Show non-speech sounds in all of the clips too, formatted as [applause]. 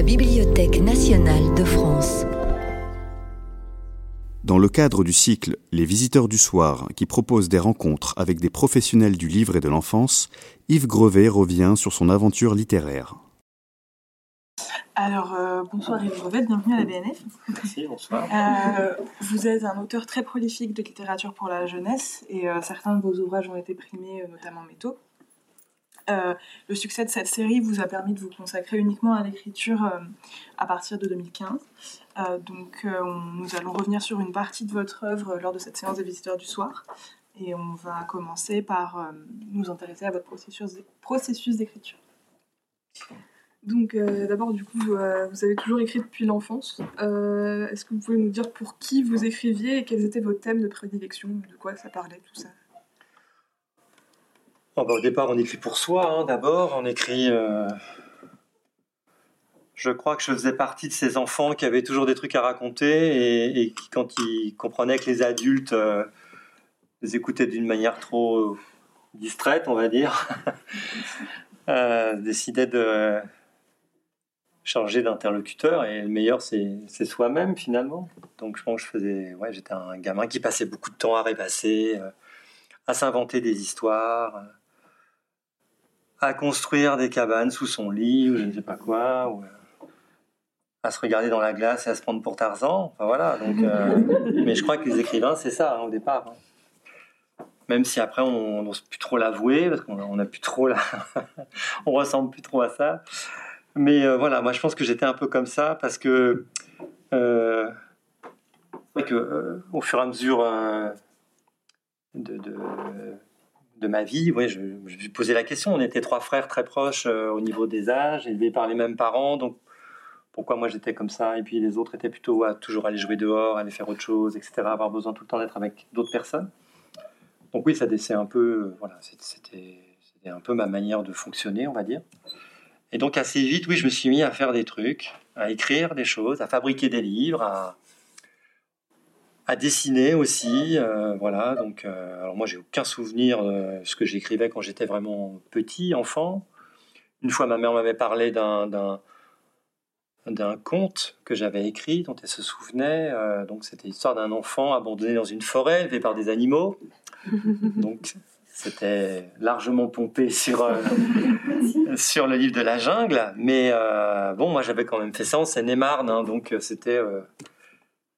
la Bibliothèque nationale de France. Dans le cadre du cycle Les visiteurs du soir, qui propose des rencontres avec des professionnels du livre et de l'enfance, Yves Grevet revient sur son aventure littéraire. Alors, euh, bonsoir Yves Grevet, bienvenue à la BNF. Merci, bonsoir. Euh, vous êtes un auteur très prolifique de littérature pour la jeunesse et euh, certains de vos ouvrages ont été primés, notamment Métaux. Le succès de cette série vous a permis de vous consacrer uniquement à l'écriture à partir de 2015. donc, nous allons revenir sur une partie de votre œuvre lors de cette séance des visiteurs du soir. Et on va commencer par nous intéresser à votre processus d'écriture. Donc euh, d'abord, du coup, euh, vous avez toujours écrit depuis l'enfance. Euh, est-ce que vous pouvez nous dire pour qui vous écriviez et quels étaient vos thèmes de prédilection, de quoi ça parlait, tout ça? Oh, bah, Au départ, on écrit pour soi, hein, d'abord. On écrit... Je crois que je faisais partie de ces enfants qui avaient toujours des trucs à raconter et, qui, quand ils comprenaient que les adultes les écoutaient d'une manière trop distraite, on va dire, [laughs] décidaient de changer d'interlocuteur et le meilleur c'est soi-même finalement. Donc je pense que je j'étais un gamin qui passait beaucoup de temps à rêvasser, euh, à s'inventer des histoires, euh, à construire des cabanes sous son lit ou je ne sais pas quoi, ou, euh, à se regarder dans la glace et à se prendre pour Tarzan. Enfin voilà. Donc, [laughs] mais je crois que les écrivains c'est ça hein, au départ. Hein. Même si après on n'ose plus trop l'avouer parce qu'on a plus trop la... [laughs] on ressemble plus trop à ça. Mais euh, voilà, moi je pense que j'étais un peu comme ça parce que, euh, que euh, au fur et à mesure de, de, ma vie, ouais, je, posais la question. On était trois frères très proches au niveau des âges, élevés par les mêmes parents, donc pourquoi moi j'étais comme ça? Et puis les autres étaient plutôt à toujours aller jouer dehors, aller faire autre chose, etc. Avoir besoin tout le temps d'être avec d'autres personnes. Donc oui, ça c'est un peu, voilà, c'était un peu ma manière de fonctionner, on va dire. Et donc assez vite, oui, je me suis mis à faire des trucs, à écrire des choses, à fabriquer des livres, à, à dessiner aussi. Euh, voilà, donc euh, alors moi j'ai aucun souvenir de ce que j'écrivais quand j'étais vraiment petit, enfant. Une fois, ma mère m'avait parlé d'un d'un conte que j'avais écrit, dont elle se souvenait. Euh, donc c'était l'histoire d'un enfant abandonné dans une forêt, élevé par des animaux. [laughs] donc c'était largement pompé sur, euh, sur le livre de la jungle. Mais euh, bon, moi j'avais quand même fait ça en Seine-et-Marne, hein, donc euh,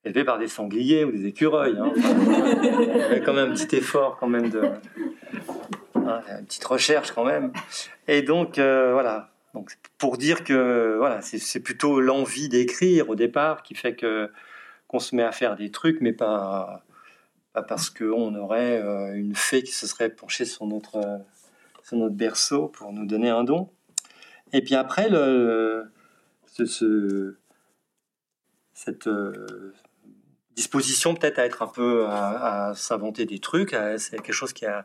élevé par des sangliers ou des écureuils. Hein. [laughs] il y avait quand même un petit effort, quand même, de. Hein, une petite recherche quand même. Et donc voilà. Donc, pour dire que voilà, c'est plutôt l'envie d'écrire au départ qui fait que qu'on se met à faire des trucs, mais pas pas parce qu'on aurait euh, une fée qui se serait penchée sur notre, euh, sur notre berceau pour nous donner un don. Et puis après, le, ce, cette euh, disposition peut-être à être un peu à, s'inventer des trucs, c'est quelque chose qui a,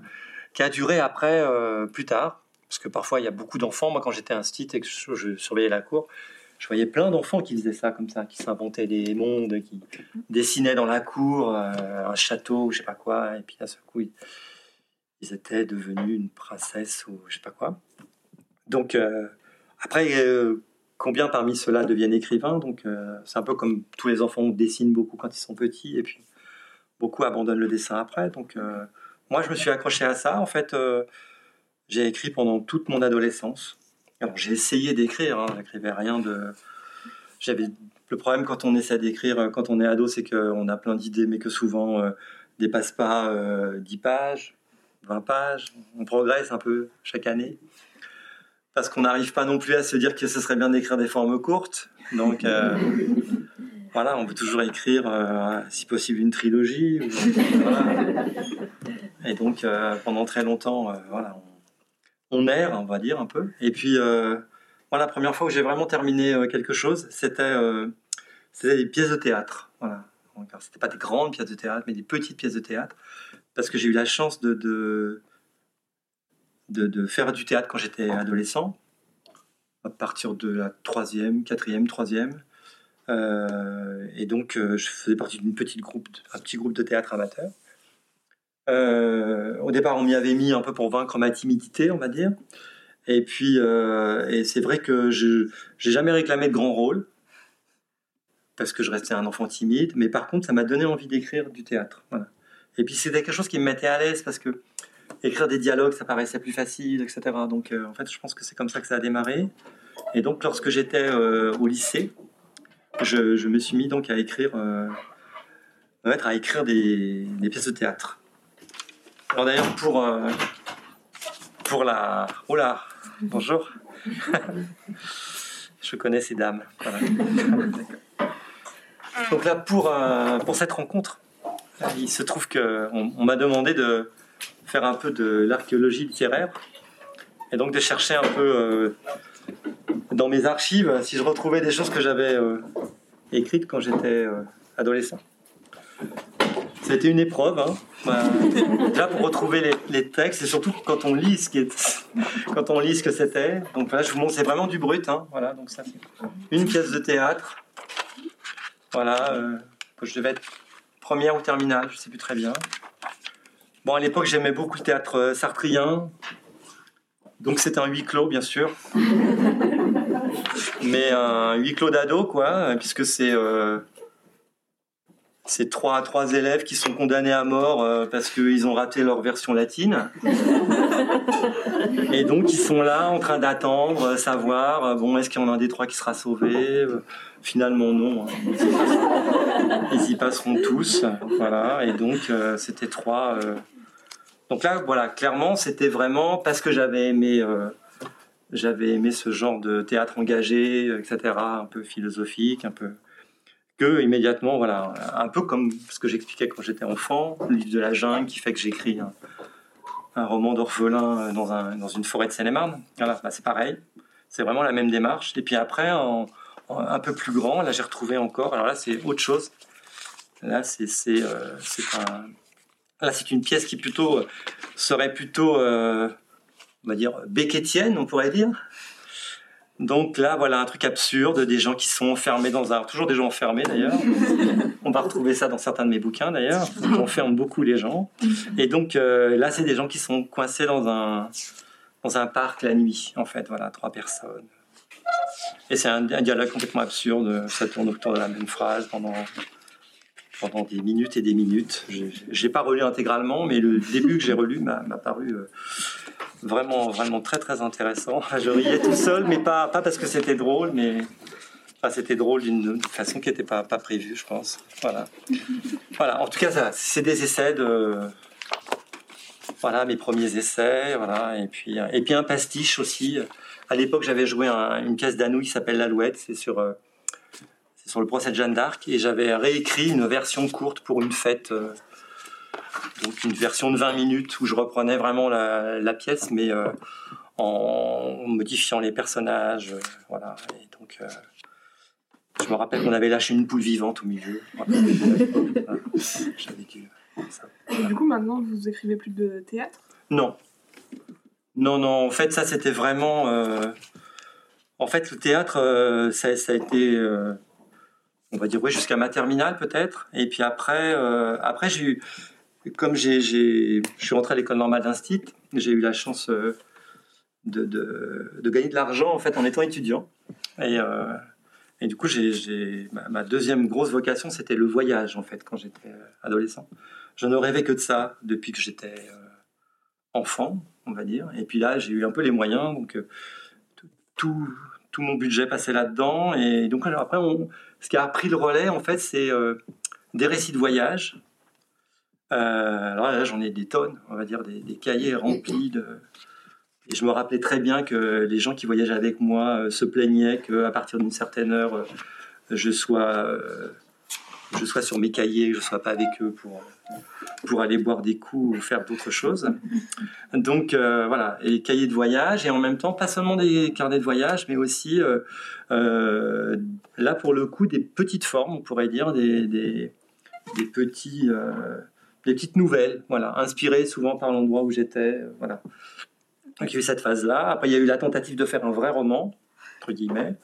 qui a duré après, plus tard. Parce que parfois, il y a beaucoup d'enfants. Moi, quand j'étais un stit et que je surveillais la cour, je voyais plein d'enfants qui faisaient ça comme ça, qui s'inventaient des mondes, qui dessinaient dans la cour euh, un château ou je sais pas quoi, et puis à ce coup ils, étaient devenus une princesse ou je sais pas quoi. Donc euh, après, euh, combien parmi ceux-là deviennent écrivains Donc c'est un peu comme tous les enfants dessinent beaucoup quand ils sont petits, et puis beaucoup abandonnent le dessin après. Donc moi je me suis accroché à ça. En fait, j'ai écrit pendant toute mon adolescence. Alors j'ai essayé d'écrire, hein, j'écrivais rien de. J'avais le problème quand on essaie d'écrire, euh, quand on est ado, c'est qu'on a plein d'idées, mais que souvent euh, dépasse pas 10 euh, pages, 20 pages. On progresse un peu chaque année. Parce qu'on n'arrive pas non plus à se dire que ce serait bien d'écrire des formes courtes. Donc euh, [laughs] voilà, on peut toujours écrire, si possible, une trilogie. Et donc pendant très longtemps, voilà, on erre, on va dire un peu. Et puis, euh, voilà, la première fois où j'ai vraiment terminé euh, quelque chose, c'était euh, des pièces de théâtre. Voilà. C'était pas des grandes pièces de théâtre, mais des petites pièces de théâtre, parce que j'ai eu la chance de, de, de, faire du théâtre quand j'étais adolescent, à partir de la troisième, quatrième, troisième. et donc, je faisais partie d'une petite groupe, un petit groupe de théâtre amateur. Euh, au départ, on m'y avait mis un peu pour vaincre ma timidité, on va dire. Et puis, et c'est vrai que je j'ai jamais réclamé de grand rôle parce que je restais un enfant timide, mais par contre, ça m'a donné envie d'écrire du théâtre. Et puis c'était quelque chose qui me mettait à l'aise parce que écrire des dialogues, ça paraissait plus facile, etc. Donc en fait, je pense que c'est comme ça que ça a démarré. Et donc, lorsque j'étais au lycée, je, je, me suis mis donc à écrire, euh, à écrire des, des, pièces de théâtre. Alors d'ailleurs pour euh, pour la oh là bonjour [laughs] je connais ces dames [laughs] donc là pour euh, pour cette rencontre il se trouve que on, m'a demandé de faire un peu de l'archéologie littéraire et donc de chercher un peu euh, dans mes archives si je retrouvais des choses que j'avais euh, écrites quand j'étais euh, adolescent. Été une épreuve. Hein. Là, pour retrouver les, textes, et surtout quand on lit ce qui est, quand on lit ce que c'était. Donc là, je vous montre, c'est vraiment du brut. Hein. Voilà, donc ça, une pièce de théâtre. Voilà, je devais être première ou terminale, je sais plus très bien. Bon, à l'époque, j'aimais beaucoup le théâtre sartrien. Donc c'était un huis clos, bien sûr. [laughs] Mais un huis clos d'ado, quoi, puisque c'est euh, c'est trois, trois élèves qui sont condamnés à mort euh, parce qu'ils ont raté leur version latine. [laughs] Et donc ils sont là en train d'attendre, euh, savoir, bon, est-ce qu'il y en a un des trois qui sera sauvé Finalement non. Hein. [laughs] Ils y passeront tous. Voilà. Et donc c'était trois donc là, voilà, clairement, c'était vraiment parce que j'avais aimé, euh, aimé ce genre de théâtre engagé, etc., un peu philosophique, un peu que immédiatement, voilà, un peu comme ce que j'expliquais quand j'étais enfant, le livre de la jungle qui fait que j'écris un, roman d'orphelin dans, un, dans une forêt de Seine-et-Marne. Voilà, bah, c'est pareil, c'est vraiment la même démarche. Et puis après, un peu plus grand, là j'ai retrouvé encore, alors là c'est autre chose. Là c'est euh, un Là, c'est une pièce qui plutôt euh, serait plutôt, euh, on va dire, béquetienne, on pourrait dire. Donc là, voilà un truc absurde, des gens qui sont enfermés dans un... Toujours des gens enfermés d'ailleurs. [laughs] On va retrouver ça dans certains de mes bouquins d'ailleurs. J'enferme beaucoup les gens. Et donc euh, là, c'est des gens qui sont coincés dans un, dans un parc la nuit, en fait. Voilà, trois personnes. Et c'est un, un dialogue complètement absurde. Ça tourne autour de la même phrase pendant pendant des minutes et des minutes. J'ai pas relu intégralement, mais le début que j'ai relu m'a paru euh, vraiment, vraiment très très intéressant. [laughs] Je riais tout seul, mais pas, pas parce que c'était drôle, mais c'était drôle d'une façon qui n'était pas, pas prévue, je pense. Voilà. voilà. En tout cas, c'est des essais de. Voilà, mes premiers essais, voilà, et puis, et puis un pastiche aussi. À l'époque, j'avais joué une pièce d'Anou qui s'appelle L'Alouette, c'est sur euh, sur le procès de Jeanne d'Arc et j'avais réécrit une version courte pour une fête, euh, donc une version de 20 minutes où je reprenais vraiment la, pièce, mais euh, en modifiant les personnages, euh, voilà. Et donc, je me rappelle qu'on avait lâché une poule vivante au milieu. [laughs] J'avais dû. Et du coup, maintenant, vous écrivez plus de théâtre? Non. Non, non. En fait, ça, c'était vraiment. En fait, le théâtre, ça, ça, a été on va dire oui jusqu'à ma terminale peut-être. Et puis après euh, après j'ai eu comme j'ai je suis rentré à l'école normale d'Instit j'ai eu la chance euh, de, de, gagner de l'argent en fait en étant étudiant. Et, euh, et du coup j'ai ma, deuxième grosse vocation c'était le voyage en fait quand j'étais adolescent. Je ne rêvais que de ça depuis que j'étais enfant on va dire. Et puis là j'ai eu un peu les moyens donc tout tout mon budget passait là-dedans. Et donc, après, on, ce qui a pris le relais, en fait, c'est euh, des récits de voyage. Euh, alors là, j'en ai des tonnes, on va dire, des, cahiers remplis. Et je me rappelais très bien que les gens qui voyageaient avec moi euh, se plaignaient qu'à partir d'une certaine heure, je sois je sois sur mes cahiers, je ne sois pas avec eux pour, pour aller boire des coups ou faire d'autres choses. Donc euh, voilà, et cahiers de voyage, et en même temps, pas seulement des carnets de voyage, mais aussi, euh, euh, là pour le coup, des petites formes, on pourrait dire, des, des, petits, des petites nouvelles, voilà, inspirées souvent par l'endroit où j'étais. voilà. Donc il y a eu cette phase-là. Après, il y a eu la tentative de faire un vrai roman, entre guillemets.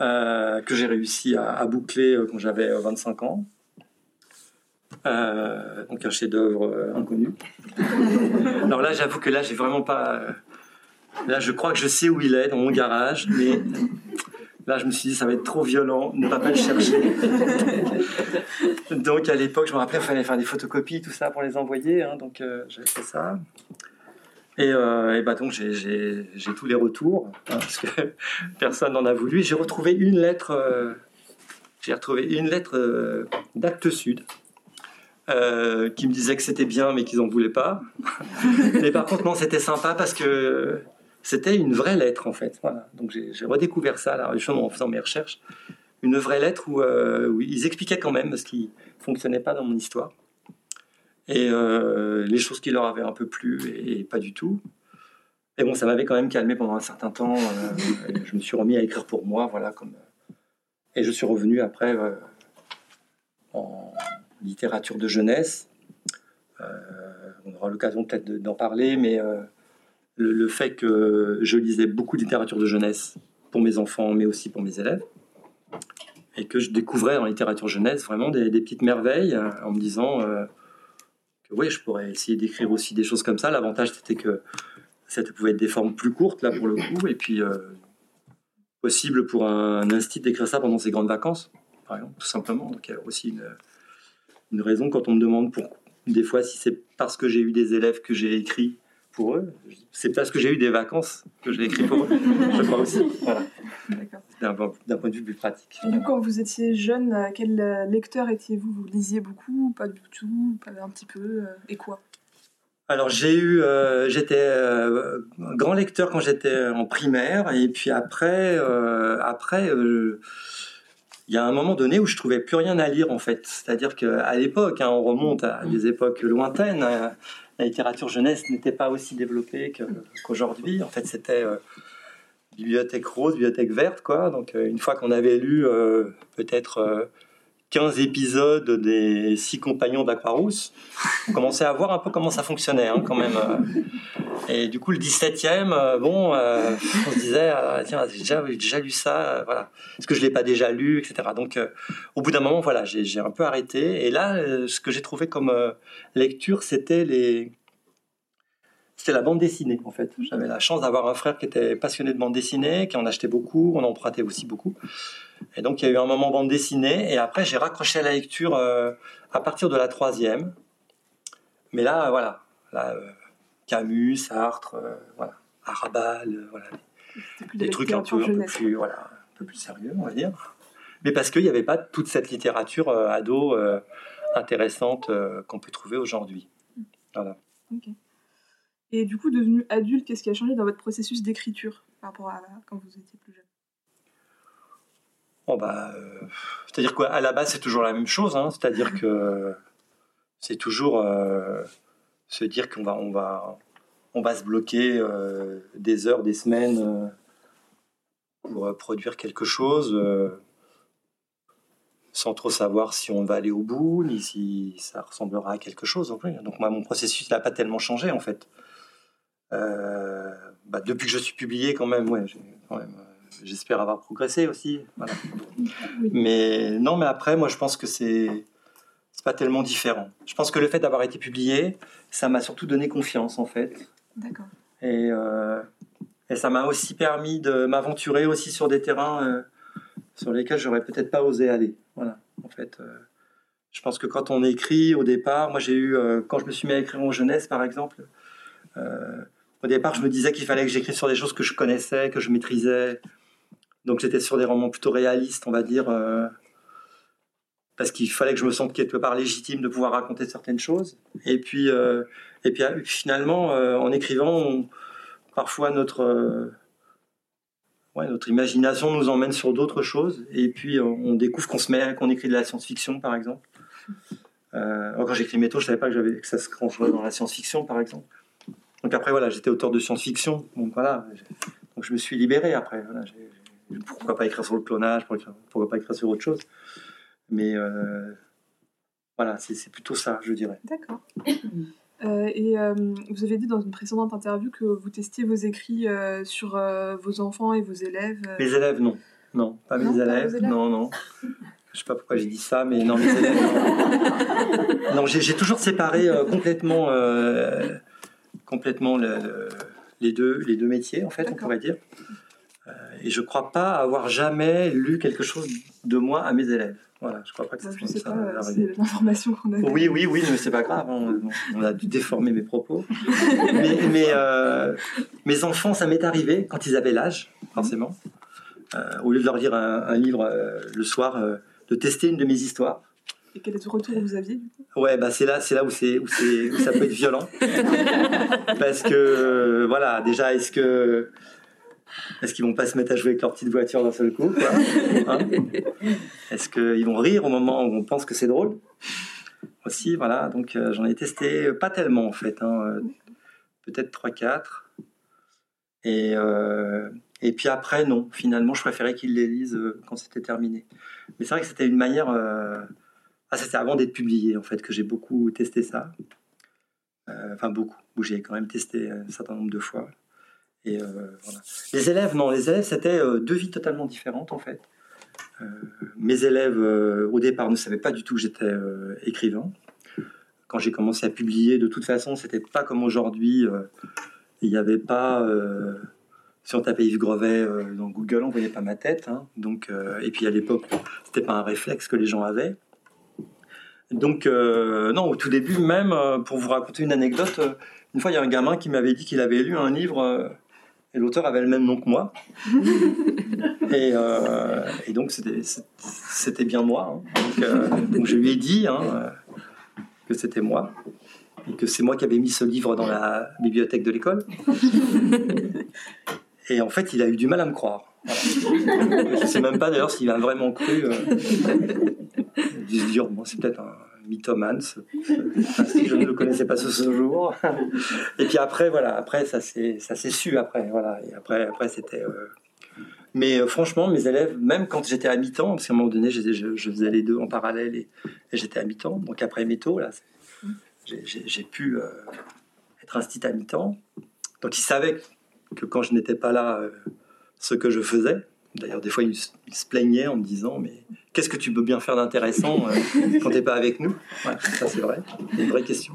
Euh, que j'ai réussi à, boucler euh, quand j'avais 25 euh, ans. donc un chef-d'œuvre inconnu. [laughs] Alors là, j'avoue que là, j'ai vraiment pas, Là, je crois que je sais où il est, dans mon garage, mais là, je me suis dit, ça va être trop violent, ne va pas le chercher. [laughs] donc, à l'époque, je me rappelais, il fallait faire des photocopies, tout ça, pour les envoyer. Hein, donc, j'ai fait ça. Et, euh, bah, donc, j'ai tous les retours, hein, parce que [laughs] personne n'en a voulu. J'ai retrouvé une lettre, euh, j'ai retrouvé une lettre d'Acte Sud. qui me disait que c'était bien mais qu'ils n'en voulaient pas. [laughs] mais par contre, non, c'était sympa parce que c'était une vraie lettre en fait. Donc j'ai redécouvert ça là, en faisant mes recherches. Une vraie lettre euh, où, ils expliquaient quand même ce qui fonctionnait pas dans mon histoire et euh, les choses qui leur avaient un peu plu et, pas du tout. Et bon, ça m'avait quand même calmé pendant un certain temps. Euh, je me suis remis à écrire pour moi, voilà comme. Et je suis revenu après en littérature de jeunesse. on aura l'occasion peut-être d'en parler, mais le, fait que je lisais beaucoup de littérature de jeunesse pour mes enfants, mais aussi pour mes élèves, et que je découvrais en littérature jeunesse vraiment des, petites merveilles euh, en me disant euh, oui, je pourrais essayer d'écrire aussi des choses comme ça. L'avantage, c'était que ça pouvait être des formes plus courtes, là, pour le coup, et puis euh, possible pour un, institut d'écrire ça pendant ses grandes vacances, par exemple, tout simplement. Donc, il y a aussi une, une raison quand on me demande pour, des fois si c'est parce que j'ai eu des élèves que j'ai écrit pour eux. C'est parce que j'ai eu des vacances que je l'ai écrit pour eux, [laughs] je crois aussi. Voilà. D'un point de vue plus pratique. Et quand vous étiez jeune, euh, quel euh, lecteur étiez-vous? Vous lisiez beaucoup, pas du tout, pas un petit peu, euh, et quoi? Alors j'ai eu, j'étais grand lecteur quand j'étais en primaire et puis après, après, il y a un moment donné où je trouvais plus rien à lire en fait. C'est-à-dire qu'à l'époque, hein, on remonte à des époques lointaines, la littérature jeunesse n'était pas aussi développée qu'aujourd'hui. en fait, c'était euh, bibliothèque rose, bibliothèque verte, quoi. Donc, euh, une fois qu'on avait lu euh, peut-être 15 épisodes des Six Compagnons d'Aquarousse, on commençait à voir un peu comment ça fonctionnait, hein, quand même. Et du coup, le 17e, bon, on se disait, ah, tiens, j'ai déjà, lu ça, voilà. Est-ce que je ne l'ai pas déjà lu, etc. Donc, au bout d'un moment, voilà, j'ai un peu arrêté. Et là, ce que j'ai trouvé comme lecture, c'était les c'était la bande dessinée en fait. J'avais la chance d'avoir un frère qui était passionné de bande dessinée, qui en achetait beaucoup, on empruntait aussi beaucoup. Et donc il y a eu un moment bande dessinée, et après j'ai raccroché à la lecture euh, à partir de la troisième. Mais là, voilà, là, euh, Camus, Sartre, euh, voilà, Arabal, voilà, des, trucs un peu, plus, voilà, un peu plus sérieux, on va dire. Mais parce qu'il n'y avait pas toute cette littérature ado intéressante qu'on peut trouver aujourd'hui. Voilà. Et du coup, devenu adulte, qu'est-ce qui a changé dans votre processus d'écriture par rapport à quand vous étiez plus jeune? Bon bah, euh, c'est-à-dire quoi À la base, c'est toujours la même chose. Hein. c'est-à-dire que c'est toujours euh, se dire qu'on va, on va, on va se bloquer euh, des heures, des semaines pour produire quelque chose sans trop savoir si on va aller au bout, ni si ça ressemblera à quelque chose. Donc moi, mon processus n'a pas tellement changé en fait. Euh, bah, depuis que je suis publié, quand même, ouais, euh, j'espère avoir progressé aussi. Mais non, mais après, moi, je pense que c'est c'est pas tellement différent. Je pense que le fait d'avoir été publié, ça m'a surtout donné confiance, en fait. D'accord. Et, euh, et ça m'a aussi permis de m'aventurer aussi sur des terrains sur lesquels j'aurais peut-être pas osé aller. Voilà, en fait. je pense que quand on écrit au départ, moi j'ai eu, quand je me suis mis à écrire en jeunesse par exemple, au départ, je me disais qu'il fallait que j'écrive sur des choses que je connaissais, que je maîtrisais. Donc j'étais sur des romans plutôt réalistes, on va dire, euh, parce qu'il fallait que je me sente quelque part légitime de pouvoir raconter certaines choses. Et puis, euh, et puis euh, finalement, en écrivant, parfois notre, ouais, notre imagination nous emmène sur d'autres choses. Et puis on, découvre qu'on se met, qu'on écrit de la science-fiction, par exemple. quand j'écris Métaux, je savais pas que, que ça se rangerait dans la science-fiction, par exemple. Donc après, voilà, j'étais auteur de science-fiction. Donc voilà, donc je me suis libéré après. pourquoi pas écrire sur le clonage, pourquoi pas écrire sur autre chose. Mais euh, voilà, c'est plutôt ça, je dirais. D'accord. [coughs] Euh, et euh, vous avez dit dans une précédente interview que vous testiez vos écrits sur vos enfants et vos élèves. Mes élèves, non. Non, pas mes élèves. Non, non. Je sais pas pourquoi j'ai dit ça, mais non, mes élèves, non. [laughs] non j'ai toujours séparé complètement complètement les deux, les deux métiers, en fait, on pourrait dire. Et je ne crois pas avoir jamais lu quelque chose de moi à mes élèves. Voilà, je crois pas que Bah, ça pas, arrive. c'est l'information qu'on a. Oui, oui, oui, mais c'est pas grave. On a dû déformer mes propos. [laughs] mais mais, euh, mes enfants, ça m'est arrivé quand ils avaient l'âge, forcément. Euh, au lieu de leur lire un, un livre euh, le soir, euh, de tester une de mes histoires. Et quel est le retour que vous aviez du coup? Ouais, bah c'est là, c'est là où c'est où c'est où ça peut être violent. [laughs] Parce que euh, voilà, déjà, est-ce que est-ce qu'ils vont pas se mettre à jouer avec leur petite voiture d'un seul coup [laughs] Hein Est-ce qu'ils vont rire au moment où on pense que c'est drôle Aussi, voilà. Donc euh, j'en ai testé euh, pas tellement en fait, hein, euh, peut-être 3-4. Et euh, et puis après non, finalement, je préférais qu'ils les lisent quand c'était terminé. Mais c'est vrai que c'était une manière. euh, ah, c'était avant d'être publié, en fait, que j'ai beaucoup testé ça. Enfin, beaucoup. Où j'ai quand même testé un certain nombre de fois. Euh. Les élèves, non, les élèves, c'était euh, deux vies totalement différentes, en fait. Euh, mes élèves, au départ, ne savaient pas du tout que j'étais écrivain. Quand j'ai commencé à publier, de toute façon, c'était pas comme aujourd'hui. Il n'y avait pas. si on tapait Yves Grevet euh, dans Google, on voyait pas ma tête. hein. Donc, et puis à l'époque, c'était pas un réflexe que les gens avaient. Donc, non, au tout début, même, pour vous raconter une anecdote, une fois, il y a un gamin qui m'avait dit qu'il avait lu un livre et l'auteur avait le même nom que moi. [laughs] et, euh, et donc, c'était- bien moi. hein. Donc, euh, donc, je lui ai dit hein, euh, que c'était moi et que c'est moi qui avais mis ce livre dans la bibliothèque de l'école. [laughs] Et en fait, il a eu du mal à me croire. Voilà. Je ne sais même pas d'ailleurs s'il a vraiment cru. euh, il se dire, bon, c'est peut-être un mythomane, [laughs] si je ne le connaissais pas ce, jour. Et puis après, voilà, après, ça s'est su après. Voilà. Et après, après c'était. euh, Mais euh, franchement, mes élèves, même quand j'étais à mi-temps, parce qu'à un moment donné, je, je- je faisais les deux en parallèle et, et j'étais à mi-temps. Donc après métaux, là, j'ai- pu euh, être instit à mi-temps. Donc ils savaient que quand je n'étais pas là, ce que je faisais. D'ailleurs, des fois, ils, se- ils se plaignaient en me disant Mais qu'est-ce que tu peux bien faire d'intéressant euh, quand tu n'es pas avec nous? Ouais, ça, c'est vrai. C'est une vraie question.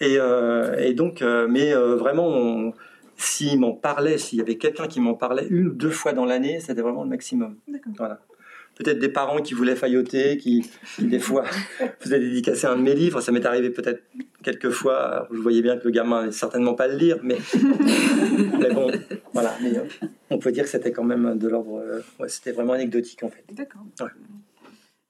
Et, euh, et donc, euh, mais vraiment, s'ils m'en parlaient, s'il y avait quelqu'un qui m'en parlait une ou deux fois dans l'année, c'était vraiment le maximum. D'accord. Voilà. Peut-être des parents qui voulaient failloter, qui, qui, des fois [laughs] faisaient dédicacer un de mes livres. Ça m'est arrivé peut-être quelques fois. Je voyais bien que le gamin n'allait certainement pas le lire, mais, [laughs] mais bon, voilà. Mais, euh, on peut dire que c'était quand même de l'ordre. euh, ouais, c'était vraiment anecdotique en fait. D'accord. Ouais.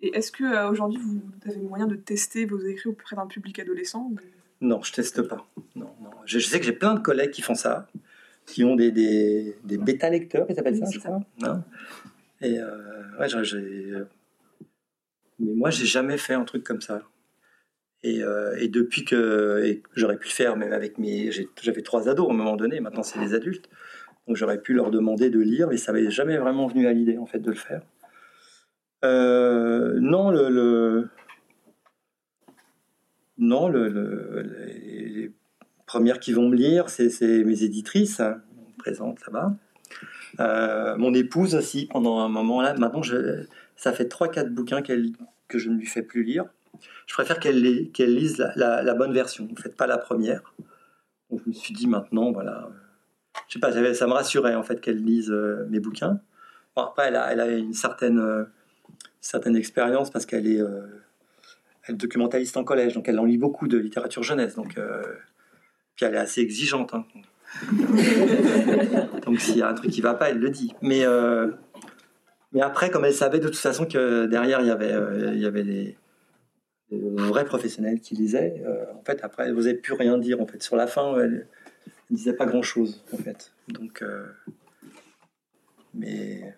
Et est-ce que euh, aujourd'hui vous avez moyen de tester vos écrits auprès d'un public adolescent ou- Non, je teste pas. Non, non. Je, je sais que j'ai plein de collègues qui font ça, qui ont des, des, des bêta-lecteurs, ils appellent Oui, ça, je ça. crois. hein. Euh, Mais moi, j'ai jamais fait un truc comme ça. Et, euh, depuis que, j'aurais pu le faire, même avec mes. J'avais trois ados à un moment donné, maintenant c'est des adultes. Donc j'aurais pu leur demander de lire, mais ça m'avait jamais vraiment venu à l'idée, en fait, de le faire. Euh, non, le. le- Non, le, le- les, premières qui vont me lire, c'est c'est mes éditrices, hein, présentes là-bas. Euh, mon épouse aussi, pendant un moment là. Maintenant, ça fait 3-4 bouquins que je ne lui fais plus lire. Je préfère qu'elle lise la, bonne version, en fait, pas la première. Je me suis dit maintenant, voilà. Je sais pas, ça me rassurait en fait qu'elle lise euh, mes bouquins. Bon, après, elle a, une certaine, euh, certaine expérience parce qu'elle est, documentaliste en collège, donc elle en lit beaucoup de littérature jeunesse. Donc, puis elle est assez exigeante. hein. [laughs] donc s'il y a un truc qui va pas, elle le dit. Mais, euh, mais après, comme elle savait de toute façon que derrière il y avait, euh, il y avait des, des vrais professionnels qui lisaient, euh, en fait après elle n'osait plus rien dire. En fait, sur la fin, elle, elle disait pas grand chose en fait. Donc, mais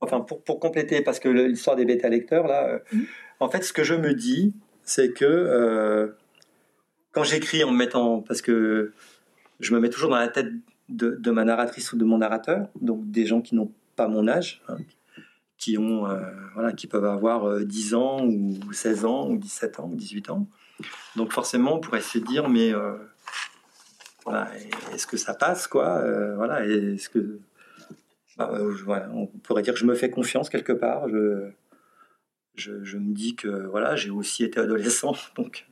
enfin pour, pour compléter, parce que l'histoire des bêta lecteurs là, Mhm. en fait, ce que je me dis, c'est que quand j'écris en me mettant, parce que je me mets toujours dans la tête de, ma narratrice ou de mon narrateur, donc des gens qui n'ont pas mon âge, hein, qui ont, euh, voilà, qui peuvent avoir euh, 10 ans ou 16 ans ou 17 ans ou 18 ans. Donc forcément, on pourrait se dire, mais euh, voilà, est-ce que ça passe, quoi Euh, Voilà, est-ce que bah, voilà, on pourrait dire que je me fais confiance quelque part. Je, je, je me dis que voilà, j'ai aussi été adolescent, [laughs] donc.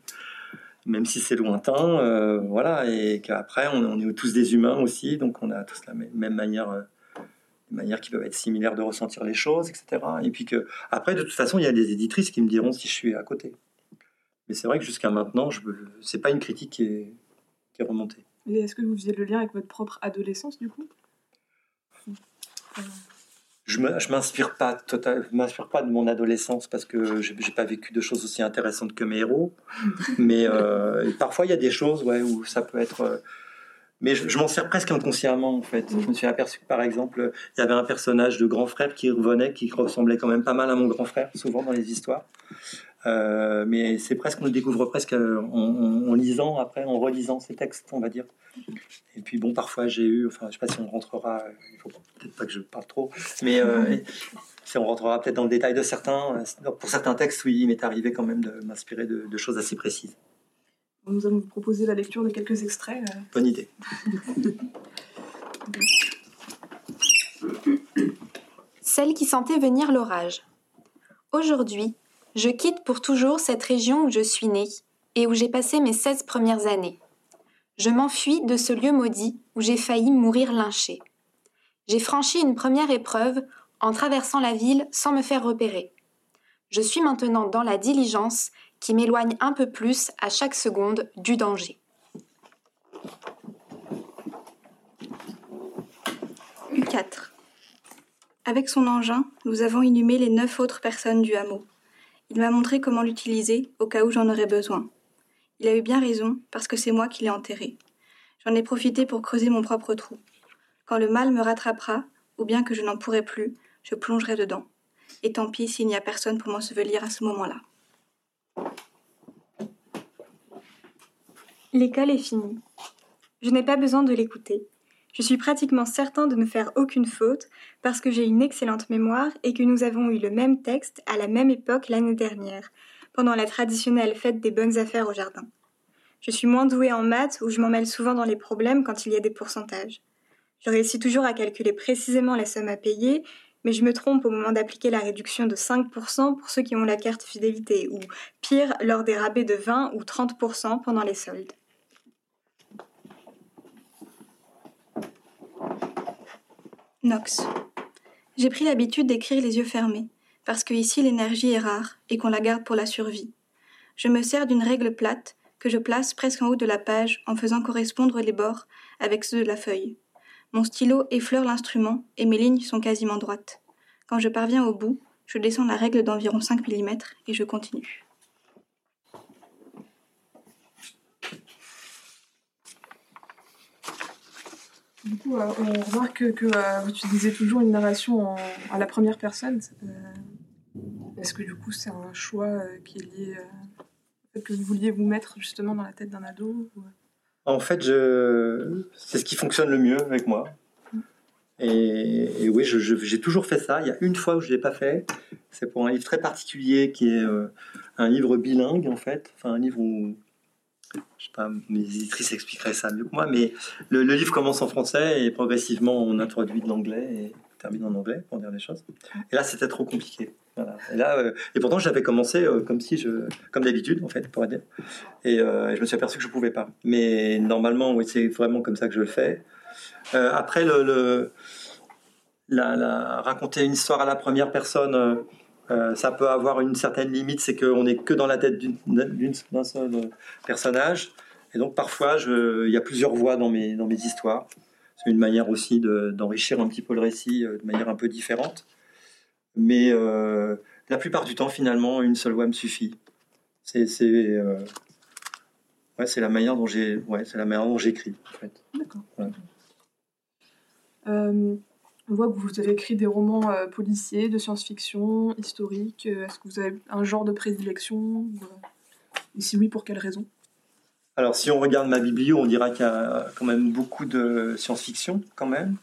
Même si c'est lointain, voilà, et qu'après on, est tous des humains aussi, donc on a tous la même, manière, manière qui peuvent être similaires de ressentir les choses, etc. Et puis que après, de toute façon, il y a des éditrices qui me diront si je suis à côté. Mais c'est vrai que jusqu'à maintenant, je c'est pas une critique qui est, qui est remontée. Est-ce que vous faisiez le lien avec votre propre adolescence du coup? Je ne m'inspire pas total, m'inspire pas de mon adolescence parce que j'ai pas vécu de choses aussi intéressantes que mes héros. [laughs] Mais euh, parfois il y a des choses ouais, où ça peut être. Euh, mais je, m'en sers presque inconsciemment en fait. Je me suis aperçu que par exemple il y avait un personnage de grand frère qui revenait, qui ressemblait quand même pas mal à mon grand frère, souvent dans les histoires. Euh, mais c'est presque, on le découvre presque en, lisant, après, en relisant ces textes, on va dire. Et puis bon, parfois j'ai eu, enfin, je sais pas si on rentrera, il faut peut-être pas que je parle trop, mais euh, [laughs] si on rentrera peut-être dans le détail de certains, pour certains textes, oui, il m'est arrivé quand même de m'inspirer de, de, choses assez précises. Nous allons vous proposer la lecture de quelques extraits. Euh. Bonne idée. [laughs] Celle qui sentait venir l'orage. Aujourd'hui, je quitte pour toujours cette région où je suis née et où j'ai passé mes 16 premières années. Je m'enfuis de ce lieu maudit où j'ai failli mourir lynché. J'ai franchi une première épreuve en traversant la ville sans me faire repérer. Je suis maintenant dans la diligence qui m'éloigne un peu plus à chaque seconde du danger. U4. Avec son engin, nous avons inhumé les neuf autres personnes du hameau. Il m'a montré comment l'utiliser au cas où j'en aurais besoin. Il a eu bien raison, parce que c'est moi qui l'ai enterré. J'en ai profité pour creuser mon propre trou. Quand le mal me rattrapera, ou bien que je n'en pourrai plus, je plongerai dedans. Et tant pis s'il n'y a personne pour m'ensevelir à ce moment-là. L'école est finie. Je n'ai pas besoin de l'écouter. Je suis pratiquement certain de ne faire aucune faute parce que j'ai une excellente mémoire et que nous avons eu le même texte à la même époque l'année dernière, pendant la traditionnelle fête des bonnes affaires au jardin. Je suis moins douée en maths où je m'en mêle souvent dans les problèmes quand il y a des pourcentages. Je réussis toujours à calculer précisément la somme à payer, mais je me trompe au moment d'appliquer la réduction de 5% pour ceux qui ont la carte fidélité, ou pire, lors des rabais de 20 ou 30% pendant les soldes. Nox. J'ai pris l'habitude d'écrire les yeux fermés, parce que ici l'énergie est rare et qu'on la garde pour la survie. Je me sers d'une règle plate que je place presque en haut de la page en faisant correspondre les bords avec ceux de la feuille. Mon stylo effleure l'instrument et mes lignes sont quasiment droites. Quand je parviens au bout, je descends la règle d'environ 5 mm et je continue. Du coup, euh, on remarque que, euh, vous utilisez toujours une narration à la première personne. Euh, est-ce que du coup, c'est un choix qui est lié au fait que vous vouliez vous mettre justement dans la tête d'un ado En fait, c'est ce qui fonctionne le mieux avec moi. Et, oui, j'ai toujours fait ça. Il y a une fois où je ne l'ai pas fait. C'est pour un livre très particulier qui est un livre bilingue, en fait. Enfin, un livre où je sais pas, mes éditrices expliqueraient ça mieux que moi, mais le, livre commence en français et progressivement on introduit de l'anglais et termine en anglais pour dire les choses. Et là, c'était trop compliqué. Et là, euh, et pourtant, j'avais commencé euh, comme si comme d'habitude en fait, pour dire. Euh, et je me suis aperçu que je pouvais pas. Mais normalement, c'est vraiment comme ça que je le fais. après, le, raconter une histoire à la première personne euh, ça peut avoir une certaine limite, c'est qu'on n'est que dans la tête d'un seul euh, personnage. Et donc parfois, il y a plusieurs voix dans mes, dans mes histoires. C'est une manière aussi d'enrichir un petit peu le récit euh, de manière un peu différente. Mais la plupart du temps, finalement, une seule voix me suffit. C'est ouais, la manière dont j'ai ouais, la manière dont j'écris en fait. D'accord. On voit que vous avez écrit des romans euh, policiers, de science-fiction, historiques. Euh, est-ce que vous avez un genre de prédilection Et si oui, pour quelle raison? Alors, si on regarde ma biblio, on dira qu'il y a quand même beaucoup de science-fiction, quand même,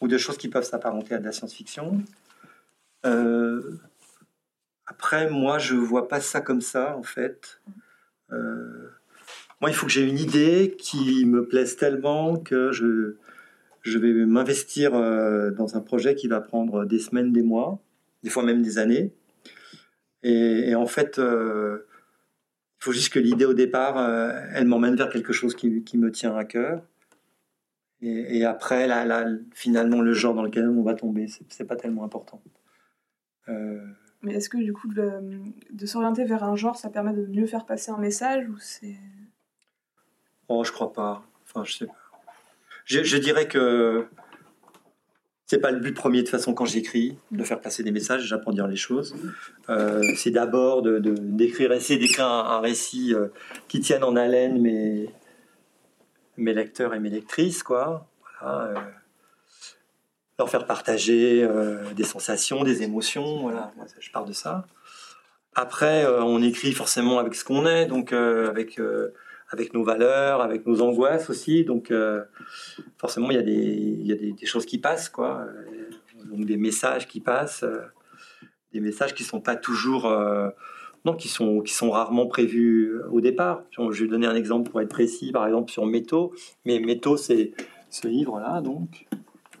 ou de choses qui peuvent s'apparenter à de la science-fiction. Euh, après, moi, je vois pas ça comme ça, en fait. moi, il faut que j'ai une idée qui me plaise tellement que je je vais m'investir euh, dans un projet qui va prendre des semaines, des mois, des fois même des années. Et, en fait, euh, il faut juste que l'idée au départ, euh, elle m'emmène vers quelque chose qui, qui, me tient à cœur. Et, et après, là, là, finalement, le genre dans lequel on va tomber, c'est pas tellement important. Euh... Mais est-ce que du coup, de, de s'orienter vers un genre, ça permet de mieux faire passer un message ou c'est Oh, je crois pas. Enfin, je sais pas. Je, dirais que c'est pas le but premier de façon quand j'écris de faire passer des messages j'apprends à dire les choses. Euh, c'est d'abord de, d'écrire essayer d'écrire un, récit euh, qui tienne en haleine mes mes lecteurs et mes lectrices quoi. Euh, leur faire partager des sensations des émotions voilà. Je pars de ça. Après on écrit forcément avec ce qu'on est donc avec avec nos valeurs, avec nos angoisses aussi. Donc, euh, forcément, il y a, des, choses qui passent, quoi. Donc, des messages qui passent, euh, des messages qui sont pas toujours, euh, non, qui sont, rarement prévus au départ. Je vais donner un exemple pour être précis, par exemple sur Métaux. Mais Métaux, c'est ce livre-là, donc.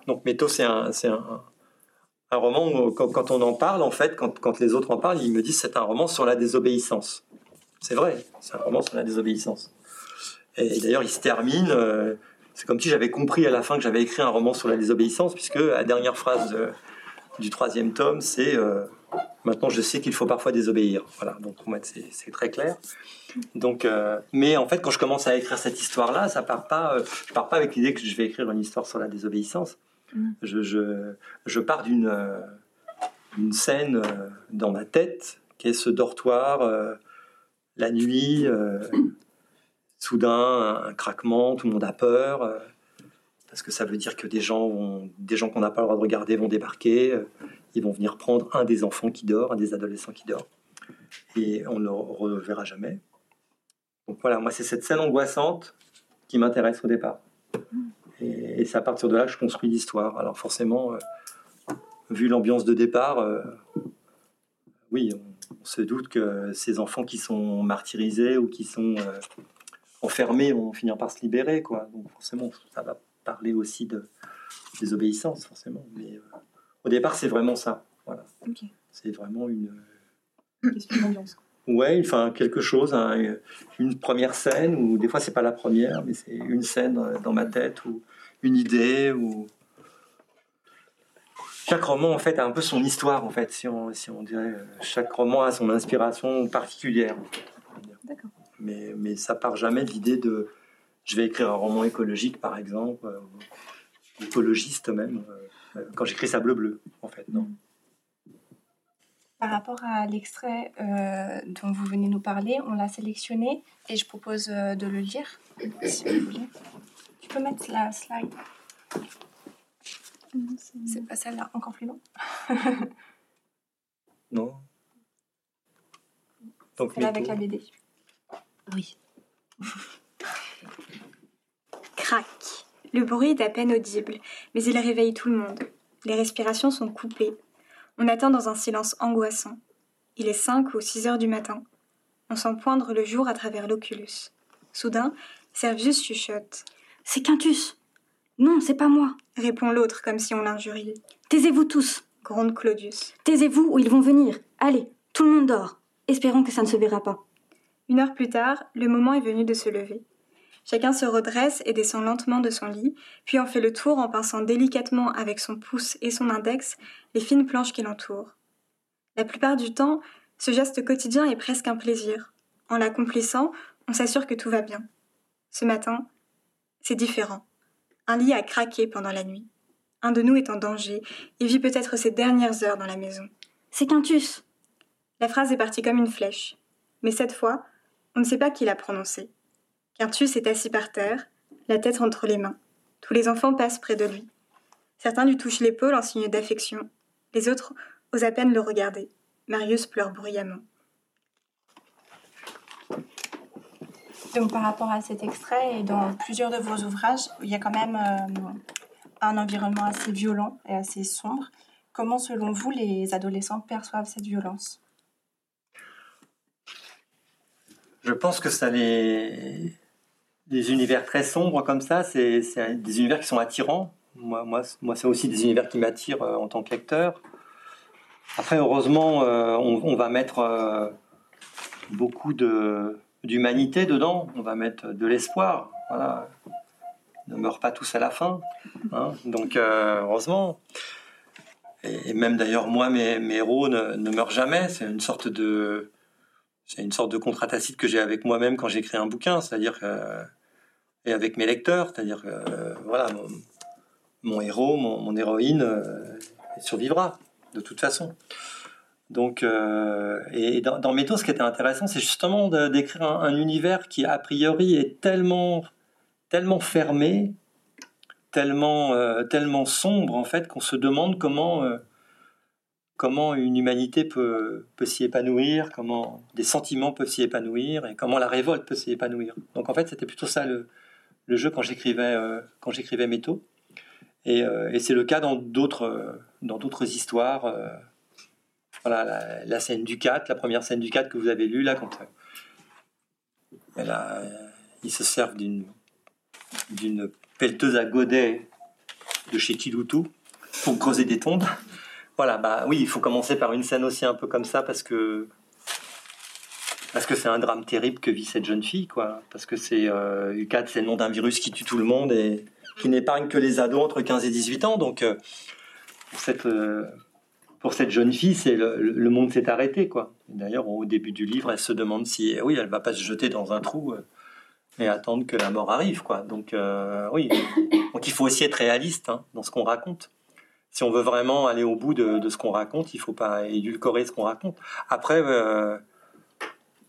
Donc, Métaux, c'est un, roman où, quand, quand, on en parle, en fait, quand, quand les autres en parlent, ils me disent c'est un roman sur la désobéissance. C'est vrai, c'est un roman sur la désobéissance. Et d'ailleurs, il se termine. Euh, c'est comme si j'avais compris à la fin que j'avais écrit un roman sur la désobéissance, puisque la dernière phrase de, du troisième tome, c'est euh, maintenant je sais qu'il faut parfois désobéir. Voilà, donc c'est très clair. Donc, euh, mais en fait, quand je commence à écrire cette histoire-là, ça part pas. Euh, je pars pas avec l'idée que je vais écrire une histoire sur la désobéissance. Mm. Je, je, je, pars d'une une scène dans ma tête qui est ce dortoir, la nuit soudain un craquement, tout le monde a peur, euh, parce que ça veut dire que des gens, vont, des gens qu'on n'a pas le droit de regarder vont débarquer, euh, ils vont venir prendre un des enfants qui dort, un des adolescents qui dort, et on ne le reverra jamais. Donc voilà, moi c'est cette scène angoissante qui m'intéresse au départ. Et, c'est à partir de là que je construis l'histoire. Alors forcément, euh, vu l'ambiance de départ, oui, on, se doute que ces enfants qui sont martyrisés ou qui sont enfermés vont finir par se libérer, quoi. Donc forcément, ça va parler aussi de désobéissance, forcément. Mais euh, au départ, c'est vraiment ça. Voilà. Okay. C'est vraiment une question d'ambiance. Ouais, enfin quelque chose, hein, une première scène ou des fois c'est pas la première, mais c'est une scène dans ma tête ou une idée ou chaque roman en fait a un peu son histoire en fait, si on, si on dirait chaque roman a son inspiration particulière. D'accord mais, mais ça part jamais de l'idée de je vais écrire un roman écologique par exemple, euh, écologiste même, euh, quand j'écris ça bleu-bleu en fait, non. Par rapport à l'extrait euh, dont vous venez nous parler, on l'a sélectionné et je propose euh, de le lire, si vous voulez. Tu peux mettre la slide. C'est pas celle-là, encore plus long. non. [laughs] Donc, celle avec la BD. Oui. Crac. Le bruit est à peine audible, mais il réveille tout le monde. Les respirations sont coupées. On attend dans un silence angoissant. Il est 5 ou 6 heures du matin. On sent poindre le jour à travers l'oculus. Soudain, Servius chuchote. C'est Quintus Non, c'est pas moi répond l'autre comme si on l'injuriait. Taisez-vous tous gronde Claudius. Taisez-vous ou ils vont venir. Allez, tout le monde dort. Espérons que ça ne se verra pas. Une heure plus tard, le moment est venu de se lever. Chacun se redresse et descend lentement de son lit, puis en fait le tour en pinçant délicatement avec son pouce et son index les fines planches qui l'entourent. La plupart du temps, ce geste quotidien est presque un plaisir. En l'accomplissant, on s'assure que tout va bien. Ce matin, c'est différent. Un lit a craqué pendant la nuit. Un de nous est en danger et vit peut-être ses dernières heures dans la maison. C'est Quintus. La phrase est partie comme une flèche. Mais cette fois, on ne sait pas qui l'a prononcé. Quintus est assis par terre, la tête entre les mains. Tous les enfants passent près de lui. Certains lui touchent l'épaule en signe d'affection. Les autres osent à peine le regarder. Marius pleure bruyamment. Donc par rapport à cet extrait et dans plusieurs de vos ouvrages, il y a quand même euh, un environnement assez violent et assez sombre. Comment selon vous les adolescents perçoivent cette violence? Je pense que ça les des univers très sombres comme ça, c'est des univers qui sont attirants. Moi, c'est aussi des univers qui m'attirent euh, en tant que lecteur. Après, heureusement, euh, on, va mettre euh, beaucoup d'humanité dedans. On va mettre de l'espoir. Voilà. Ne meurent pas tous à la fin. Hein. Donc, heureusement. Et, même d'ailleurs, moi, mes, héros ne meurent jamais. C'est une sorte de. C'est une sorte de contrat tacite que j'ai avec moi-même quand j'écris un bouquin, c'est-à-dire que, et avec mes lecteurs, c'est-à-dire que voilà, mon, héros, mon, héroïne euh, survivra de toute façon. Donc, euh, et dans, dans Métaux, ce qui était intéressant, c'est justement d'écrire un, univers qui, a priori, est tellement, tellement fermé, tellement, euh, tellement sombre, en fait, qu'on se demande comment, euh, comment une humanité peut, s'y épanouir, comment des sentiments peuvent s'y épanouir, et comment la révolte peut s'y épanouir. Donc, en fait, c'était plutôt ça le, jeu quand j'écrivais quand j'écrivais Métaux. Et, et c'est le cas dans d'autres d'autres histoires voilà, la, scène du 4, la première scène du 4 que vous avez lue, là, quand euh, euh, ils se servent d'une, d'une pelleteuse à godet de chez Kiloutou pour creuser des tombes. Voilà, bah oui, il faut commencer par une scène aussi un peu comme ça parce que c'est un drame terrible que vit cette jeune fille, quoi. Parce que c'est euh, U4, c'est le nom d'un virus qui tue tout le monde et qui n'épargne que les ados entre 15 et 18 ans. Donc, cette, pour cette jeune fille, c'est le, monde s'est arrêté, quoi. D'ailleurs, au début du livre, elle se demande si, oui, elle va pas se jeter dans un trou euh, et attendre que la mort arrive, quoi. Donc, euh, oui. Donc, il faut aussi être réaliste hein, dans ce qu'on raconte. Si on veut vraiment aller au bout de, ce qu'on raconte, il faut pas édulcorer ce qu'on raconte. Après, euh,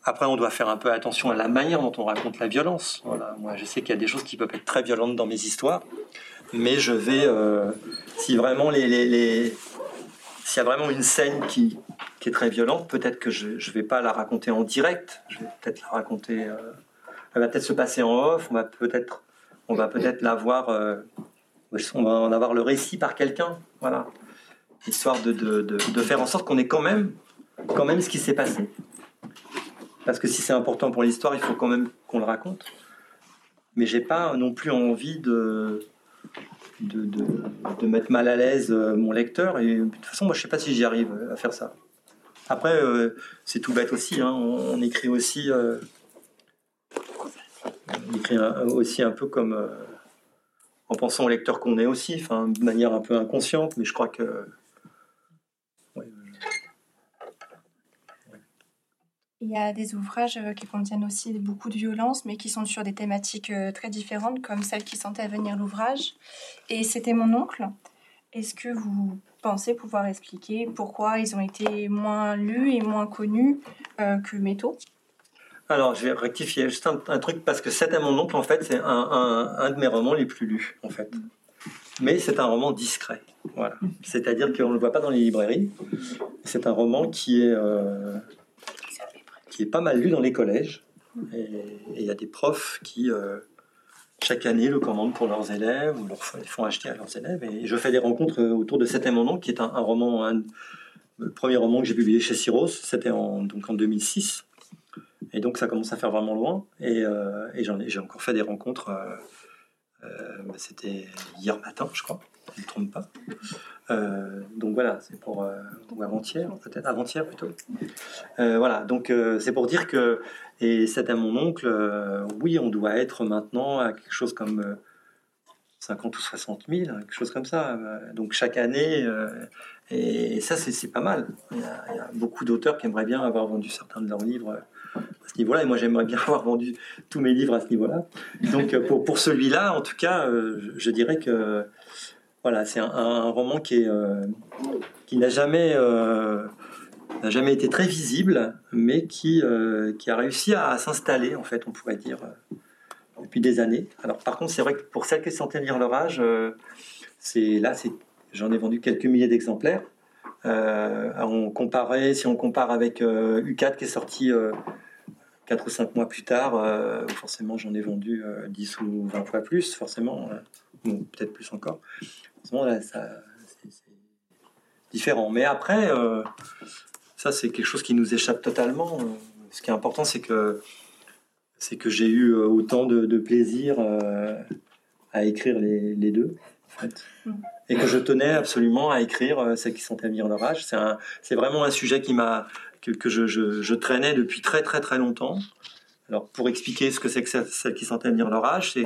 après, on doit faire un peu attention à la manière dont on raconte la violence. Voilà. Moi, je sais qu'il y a des choses qui peuvent être très violentes dans mes histoires, mais je vais, si vraiment les, s'il y a vraiment une scène qui, est très violente, peut-être que je ne vais pas la raconter en direct. Je vais peut-être la raconter. Euh, elle va peut-être se passer en off. On va peut-être, peut-être la voir. Euh, on va en avoir le récit par quelqu'un. Voilà. Histoire de, de, faire en sorte qu'on ait quand même, quand même ce qui s'est passé. Parce que si c'est important pour l'histoire, il faut quand même qu'on le raconte. Mais j'ai pas non plus envie de de, de, mettre mal à l'aise euh, mon lecteur. Et de toute façon, moi, je sais pas si j'y arrive à faire ça. Après, euh, c'est tout bête aussi. Hein. On, écrit aussi, euh, on écrit aussi un peu comme en pensant au lecteur qu'on est aussi, de manière un peu inconsciente. Mais je crois que Il y a des ouvrages euh, qui contiennent aussi beaucoup de violence, mais qui sont sur des thématiques euh, très différentes, comme celle qui sentait venir l'ouvrage. Et c'était mon oncle. Est-ce que vous pensez pouvoir expliquer pourquoi ils ont été moins lus et moins connus euh, que Métaux? Alors, je vais rectifier juste un, truc, parce que C'était mon oncle, en fait, c'est un, un, de mes romans les plus lus, en fait. Mais c'est un roman discret. Voilà. C'est-à-dire qu'on ne le voit pas dans les librairies. C'est un roman qui est qui est pas mal lu dans les collèges. Et il y a des profs qui, euh, chaque année, le commandent pour leurs élèves ou leur font acheter à leurs élèves. Et je fais des rencontres euh, autour de Septième Nom, qui est un, roman, le premier roman que j'ai publié chez Syros, c'était en, donc en 2006. Et donc ça commence à faire vraiment loin. Et, euh, j'ai encore fait des rencontres. Bah, c'était hier matin, je crois, je ne me trompe pas. Euh, donc voilà, c'est pour euh, avant-hier, peut-être avant-hier plutôt. Euh, voilà, donc c'est pour dire que et c'est à mon oncle. oui, on doit être maintenant à quelque chose comme 50 ou 60 000, quelque chose comme ça. Donc chaque année, et, ça c'est pas mal. Il y, a, beaucoup d'auteurs qui aimeraient bien avoir vendu certains de leurs livres à ce niveau-là, et moi j'aimerais bien [laughs] avoir vendu tous mes livres à ce niveau-là. Donc pour, pour celui-là, en tout cas, je dirais que voilà, c'est un, roman qui, euh, qui n'a jamais, euh, jamais été très visible, mais qui, euh, qui a réussi à, s'installer, en fait, on pourrait dire, depuis des années. Alors, par contre, c'est vrai que pour celles qui sentaient lire leur âge, c'est là, c'est, j'en ai vendu quelques milliers d'exemplaires. on comparait, si on compare avec U4 qui est sorti 4 ou 5 mois plus tard, forcément j'en ai vendu 10 ou 20 fois plus, forcément, ou peut-être plus encore ça, c'est différent. Mais après, euh, ça, c'est quelque chose qui nous échappe totalement. Ce qui est important, c'est que, c'est que j'ai eu euh, autant de, plaisir euh, à écrire les, deux, en fait. Mm. Et que je tenais absolument à écrire celles qui sont à venir leur âge. C'est, vraiment un sujet qui m'a, que, je, traînais depuis très très très longtemps. Alors, pour expliquer ce que c'est que celle qui sentait venir l'orage, c'est,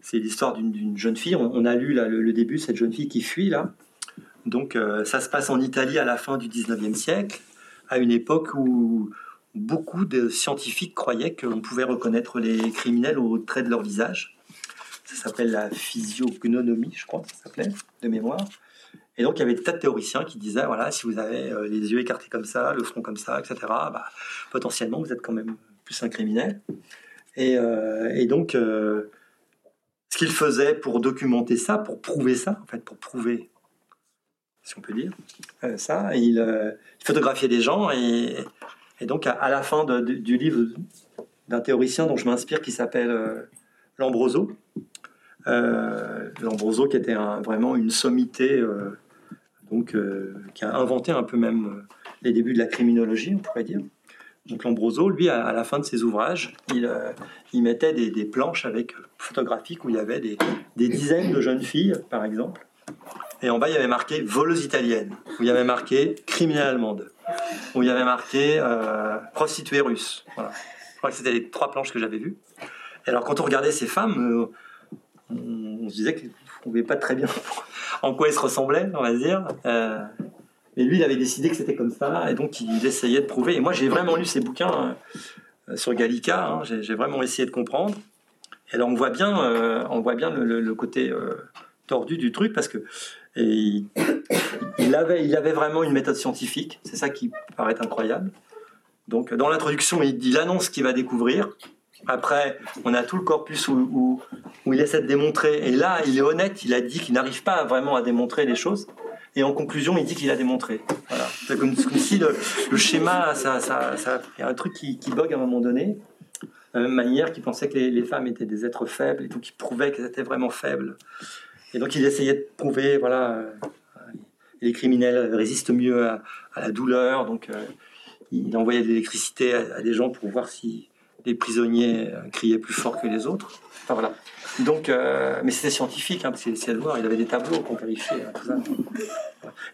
c'est l'histoire d'une, jeune fille. On, a lu là, le, début, cette jeune fille qui fuit là. Donc, ça se passe en Italie à la fin du 19e siècle, à une époque où beaucoup de scientifiques croyaient qu'on pouvait reconnaître les criminels au trait de leur visage. Ça s'appelle la physiognonomie, je crois, ça s'appelait, de mémoire. Et donc, il y avait des tas de théoriciens qui disaient, voilà, si vous avez euh, les yeux écartés comme ça, le front comme ça, etc., bah, potentiellement, vous êtes quand même plus un criminel. Et, euh, donc, euh, ce qu'il faisait pour documenter ça, pour prouver ça, en fait, pour prouver, si on peut dire, ça, il, photographiait des gens et, donc, à, la fin du livre d'un théoricien dont je m'inspire qui s'appelle Lambroso, Lambroso qui était vraiment une sommité donc euh, qui a inventé un peu même euh, les débuts de la criminologie, on pourrait dire. Donc Lombroso, lui, à, la fin de ses ouvrages, il, euh, mettait des, planches avec photographiques où il y avait des, dizaines de jeunes filles, par exemple. Et en bas, il y avait marqué voleuse italienne, où il y avait marqué criminelle allemande, où il y avait marqué prostituée russe. Voilà. Je crois que c'était les trois planches que j'avais vues. Et alors, quand on regardait ces femmes, on, se disait qu'on ne pouvait pas très bien en quoi ils se ressemblaient, on va dire. Euh, mais lui, il avait décidé que c'était comme ça, et donc il essayait de prouver. Et moi, j'ai vraiment lu ses bouquins euh, sur Gallica, hein. j'ai vraiment essayé de comprendre. Et là, on voit bien, euh, on voit bien le, côté tordu du truc, parce que il, avait, il avait vraiment une méthode scientifique, c'est ça qui paraît incroyable. Donc, dans l'introduction, il, il annonce ce qu'il va découvrir. Après, on a tout le corpus où, il essaie de démontrer. Et là, il est honnête, il a dit qu'il n'arrive pas vraiment à démontrer les choses. Et en conclusion, il dit qu'il a démontré. Voilà. C'est comme, si le, schéma, ça, il y a un truc qui, qui bug à un moment donné. De la même manière qu'il pensait que les, femmes étaient des êtres faibles et donc il prouvait qu'elles étaient vraiment faibles. Et donc il essayait de prouver, voilà, euh, les criminels résistent mieux à, la douleur. Donc euh, il envoyait de l'électricité à, des gens pour voir si les prisonniers euh, criaient plus fort que les autres. Enfin voilà. Donc, euh, mais c'était scientifique, hein, parce qu'il voir, il avait des tableaux qu'on vérifiait. Hein,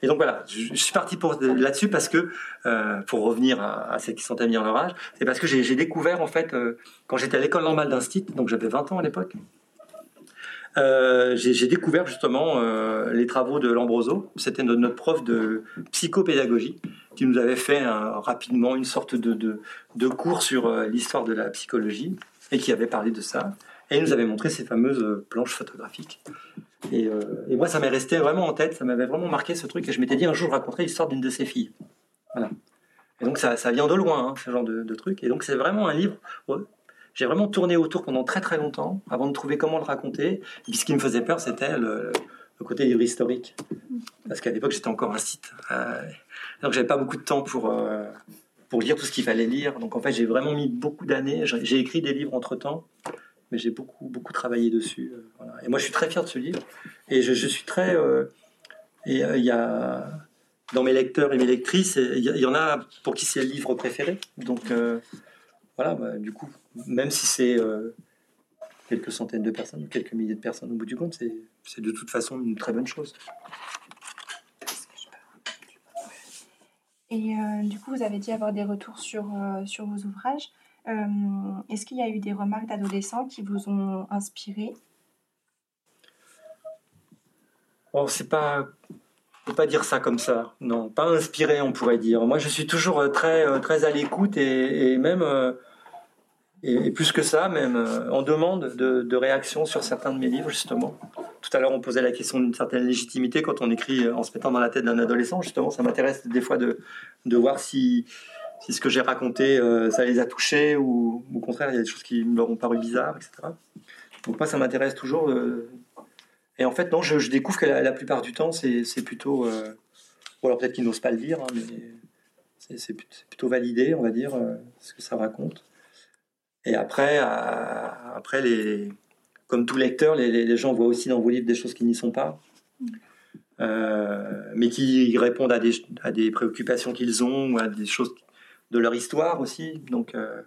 Et donc voilà, je, suis parti pour là-dessus parce que, euh, pour revenir à, celles qui sont à venir leur âge, c'est parce que j'ai découvert en fait, quand j'étais à l'école normale d'Instit, donc j'avais 20 ans à l'époque, j'ai découvert justement les travaux de Lambroso. C'était notre, notre, prof de psychopédagogie qui nous avait fait rapidement une sorte de, de, cours sur euh, l'histoire de la psychologie et qui avait parlé de ça. Et il nous avait montré ces fameuses euh, planches photographiques. Et, euh, et moi, ça m'est resté vraiment en tête, ça m'avait vraiment marqué ce truc. Et je m'étais dit, un jour, je raconterai l'histoire d'une de ses filles. Voilà. Et donc, ça, ça vient de loin, hein, ce genre de, truc. Et donc, c'est vraiment un livre. J'ai vraiment tourné autour pendant très très longtemps avant de trouver comment le raconter. Et puis, ce qui me faisait peur, c'était le, le côté livre historique. Parce qu'à l'époque, j'étais encore un site. Donc j'avais pas beaucoup de temps pour, euh, pour lire tout ce qu'il fallait lire. Donc en fait, j'ai vraiment mis beaucoup d'années. J'ai écrit des livres entre temps, mais j'ai beaucoup, beaucoup travaillé dessus. Euh, et moi, je suis très fier de ce livre. Et je, suis très. Euh, et il y a. Dans mes lecteurs et mes lectrices, il y, en a pour qui c'est le livre préféré. Donc voilà, bah, du coup, même si c'est quelques centaines de personnes, quelques milliers de personnes au bout du compte, c'est de toute façon une très bonne chose. Et euh, du coup, vous avez dit avoir des retours sur, euh, sur vos ouvrages. Euh, est-ce qu'il y a eu des remarques d'adolescents qui vous ont inspiré? Bon, c'est pas. peut pas dire ça comme ça. Non, pas inspiré, on pourrait dire. Moi, je suis toujours très, très à l'écoute et, même. Et, plus que ça, même, en demande de, de réaction sur certains de mes livres, justement. Tout à l'heure, on posait la question d'une certaine légitimité quand on écrit en se mettant dans la tête d'un adolescent. Justement, ça m'intéresse des fois de, voir si, ce que j'ai raconté, euh, ça les a touchés ou au contraire, il y a des choses qui leur ont paru bizarres, etc. Donc moi, ça m'intéresse toujours. Euh, et en fait, non, je, découvre que la, plupart du temps, c'est plutôt... Euh, ou alors peut-être qu'ils n'osent pas le dire, hein, mais c'est plutôt validé, on va dire, ce que ça raconte. Et après, après les comme tout lecteur, les, gens voient aussi dans vos livres des choses qui n'y sont pas, euh, mais qui répondent à des, à des préoccupations qu'ils ont ou à des choses de leur histoire aussi. Donc, euh,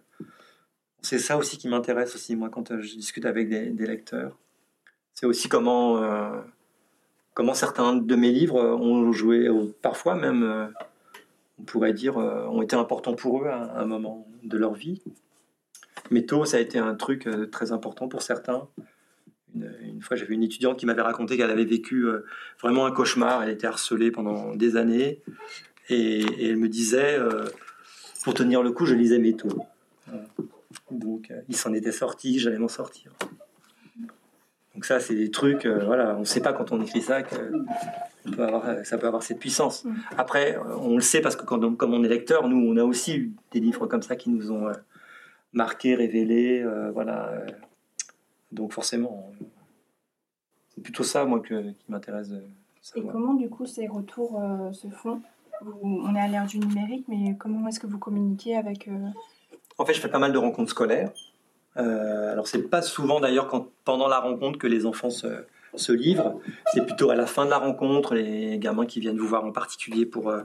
c'est ça aussi qui m'intéresse aussi, moi, quand je discute avec des, lecteurs. C'est aussi comment, euh, comment certains de mes livres ont joué, parfois même, on pourrait dire, ont été importants pour eux à un moment de leur vie. Métaux, ça a été un truc très important pour certains. Une, fois, j'avais une étudiante qui m'avait raconté qu'elle avait vécu vraiment un cauchemar. Elle était harcelée pendant des années. Et, elle me disait, pour tenir le coup, je lisais métaux. Donc, il s'en était sorti, j'allais m'en sortir. Donc ça, c'est des trucs, voilà, on ne sait pas quand on écrit ça que euh, ça peut avoir cette puissance. Mm. Après, on le sait parce que quand, comme on est lecteur, nous, on a aussi eu des livres comme ça qui nous ont euh, marqué, révélé, euh, voilà. Donc forcément, c'est plutôt ça, moi, qui m'intéresse. Et comment, du coup, ces retours se font? On est à l'ère du numérique, mais comment est-ce que vous communiquez avec... En fait, je fais pas mal de rencontres scolaires. alors, c'est pas souvent, d'ailleurs, pendant la rencontre que les enfants se ce livre. C'est plutôt à la fin de la rencontre, les gamins qui viennent vous voir en particulier pour, euh,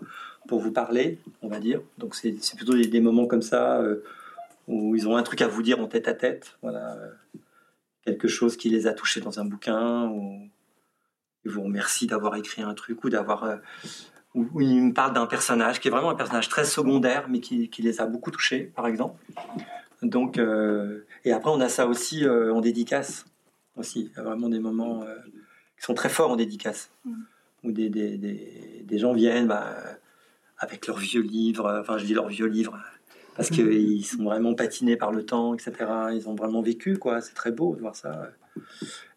pour vous parler, on va dire. Donc c'est plutôt des, moments comme ça euh, où ils ont un truc à vous dire en tête à tête. Voilà. Quelque chose qui les a touchés dans un bouquin, ou ils vous remercient d'avoir écrit un truc, ou d'avoir. Euh, où, ils me parlent d'un personnage qui est vraiment un personnage très secondaire, mais qui, qui les a beaucoup touchés, par exemple. Donc, et après, on a ça aussi en dédicace aussi. Il y a vraiment des moments euh, qui sont très forts en dédicace, mm. où des, des, des, gens viennent bah, avec leurs vieux livres, enfin je dis leurs vieux livres, parce qu'ils sont vraiment patinés par le temps, etc. Ils ont vraiment vécu, quoi. C'est très beau de voir ça.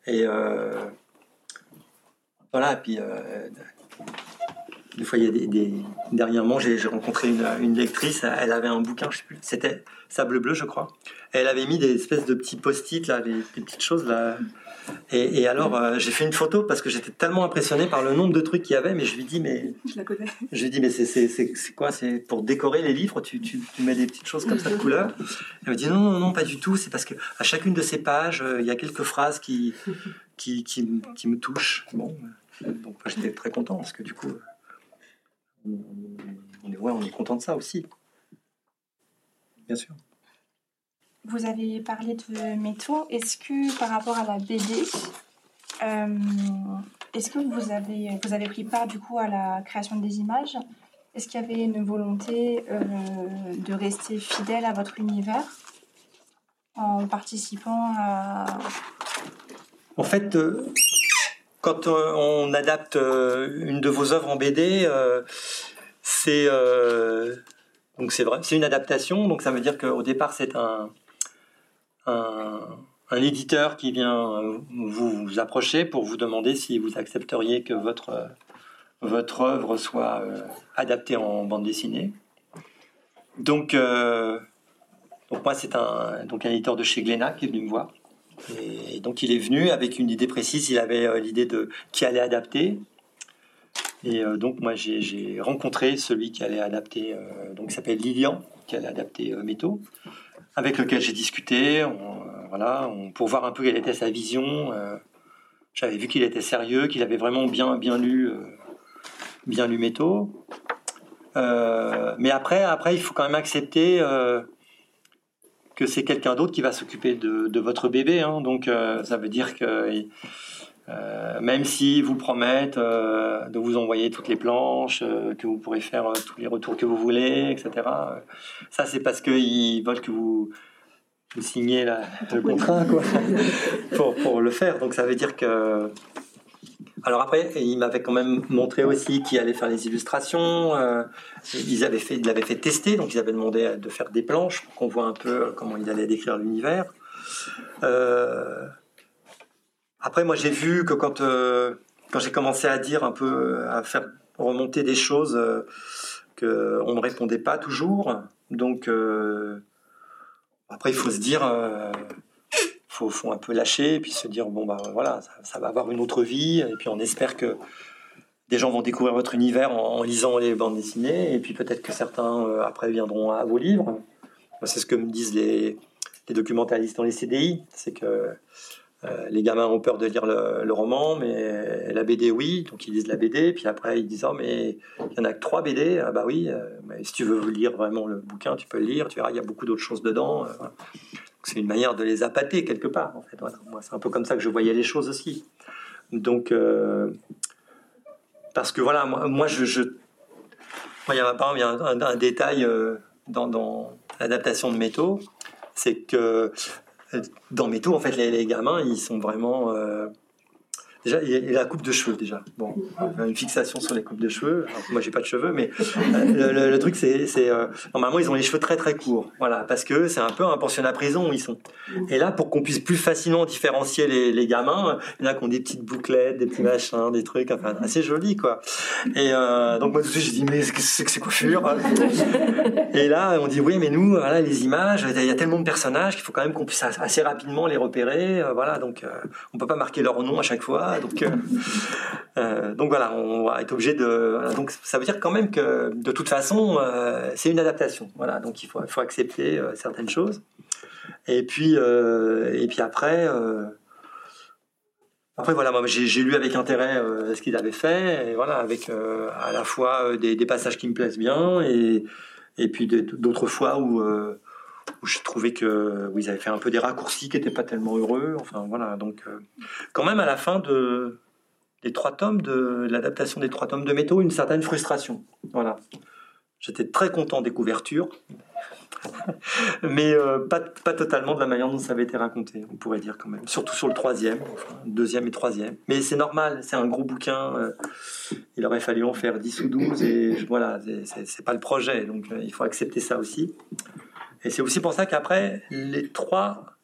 Et euh, voilà, puis euh, des fois, il y a des, des... dernièrement, j'ai rencontré une, une, lectrice. Elle avait un bouquin, je sais plus, c'était Sable bleu, je crois. Elle avait mis des espèces de petits post-it là, des, petites choses là. Et, et alors, euh, j'ai fait une photo parce que j'étais tellement impressionné par le nombre de trucs qu'il y avait. Mais je lui dis, mais [laughs] je la connais. Je lui dis, mais c'est quoi? C'est pour décorer les livres? Tu, tu, tu, mets des petites choses comme ça de couleur? Elle me dit non, non, non, pas du tout. C'est parce que à chacune de ces pages, euh, il y a quelques phrases qui qui, qui, qui me touchent. Bon, donc j'étais très content parce que du coup on est, ouais, on est content de ça aussi. Bien sûr. Vous avez parlé de métaux. Est-ce que par rapport à la BD, euh, est-ce que vous avez, vous avez pris part du coup à la création des images? Est-ce qu'il y avait une volonté euh, de rester fidèle à votre univers en participant à... En fait, euh, quand on adapte une de vos œuvres en BD, c'est donc c'est vrai, c'est une adaptation. Donc ça veut dire qu'au départ c'est un, un, éditeur qui vient vous, approcher pour vous demander si vous accepteriez que votre votre œuvre soit adaptée en bande dessinée. Donc donc moi c'est un un éditeur de chez Glénat qui est venu me voir et donc il est venu avec une idée précise, il avait euh, l'idée de qui allait adapter. Et euh, donc moi j'ai rencontré celui qui allait adapter, euh, donc il s'appelle Lilian, qui allait adapter Métaux, avec lequel j'ai discuté, voilà, pour voir un peu quelle était sa vision. J'avais vu qu'il était sérieux, qu'il avait vraiment bien bien lu, bien lu Métaux. mais après, après, il faut quand même accepter que c'est quelqu'un d'autre qui va s'occuper de, votre bébé. Hein. Donc euh, ça veut dire que euh, même s'ils vous promettent euh, de vous envoyer toutes les planches, que vous pourrez faire tous les retours que vous voulez, etc. ça c'est parce qu'ils veulent que vous, vous signiez le contrat quoi, [laughs] pour, pour le faire. Donc ça veut dire que alors après, il m'avait quand même montré aussi qui allait faire les illustrations. Euh, ils avaient fait, il l'avait fait tester, donc ils avaient demandé de faire des planches pour qu'on voit un peu comment il allait décrire l'univers. Euh, après, moi, j'ai vu que quand euh, quand j'ai commencé à dire un peu, à faire remonter des choses, que on me répondait pas toujours. Donc après, il faut se dire faut, faut un peu lâcher et puis se dire bon bah voilà ça, va avoir une autre vie. Et puis on espère que des gens vont découvrir votre univers en, lisant les bandes dessinées. Et puis peut-être que certains euh, après viendront à vos livres. C'est ce que me disent les, les documentalistes dans les CDI c'est que euh, les gamins ont peur de lire le, roman, mais la BD, oui. Donc ils lisent la BD, puis après ils disent Oh, mais il y en a que trois BD. Ah, bah oui, euh, si tu veux lire vraiment le bouquin, tu peux le lire. Tu verras, il y a beaucoup d'autres choses dedans c'est une manière de les appâter quelque part. En fait, c'est un peu comme ça que je voyais les choses aussi. Donc, euh, parce que voilà, moi, je, il y a, un, détail euh, dans, l'adaptation de métaux. c'est que dans Métaux, en fait, les, gamins, ils sont vraiment Déjà, il a la coupe de cheveux, déjà. Bon, une fixation sur les coupes de cheveux. Alors, moi, j'ai pas de cheveux, mais euh, le, truc, c'est. Euh, normalement, ils ont les cheveux très très courts. Voilà, parce que c'est un peu un pensionnat prison où ils sont. Et là, pour qu'on puisse plus facilement différencier les, gamins, il y en a qui ont des petites bouclettes, des petits machins, des trucs, enfin, assez jolis, quoi. Et euh, donc, moi, tout de suite, j'ai dit, mais qu'est-ce que c'est coiffure Et là, on dit, oui, mais nous, voilà, les images, il y a tellement de personnages qu'il faut quand même qu'on puisse assez rapidement les repérer. voilà, donc, on peut pas marquer leur nom à chaque fois. Donc, euh, euh, donc voilà, on va être obligé de. donc ça veut dire quand même que de toute façon, euh, c'est une adaptation. Voilà, donc il faut, il faut accepter certaines choses. Et puis, et puis après. Après voilà, moi j'ai lu avec intérêt ce qu'ils avaient fait, voilà, avec à la fois des, passages qui me plaisent bien et, et puis d'autres fois où, où je trouvais que ils avaient fait un peu des raccourcis qui n'étaient pas tellement heureux. Enfin voilà, donc euh, quand même à la fin de des trois tomes de l'adaptation des trois tomes de Métaux, une certaine frustration. Voilà, j'étais très content des couvertures, [laughs] mais euh, pas, pas totalement de la manière dont ça avait été raconté, on pourrait dire quand même. Surtout sur le troisième, deuxième et troisième. Mais c'est normal, c'est un gros bouquin. Euh, il aurait fallu en faire 10 ou 12 et voilà, c'est pas le projet, donc il faut accepter ça aussi. Et c'est aussi pour ça qu'après, les trois,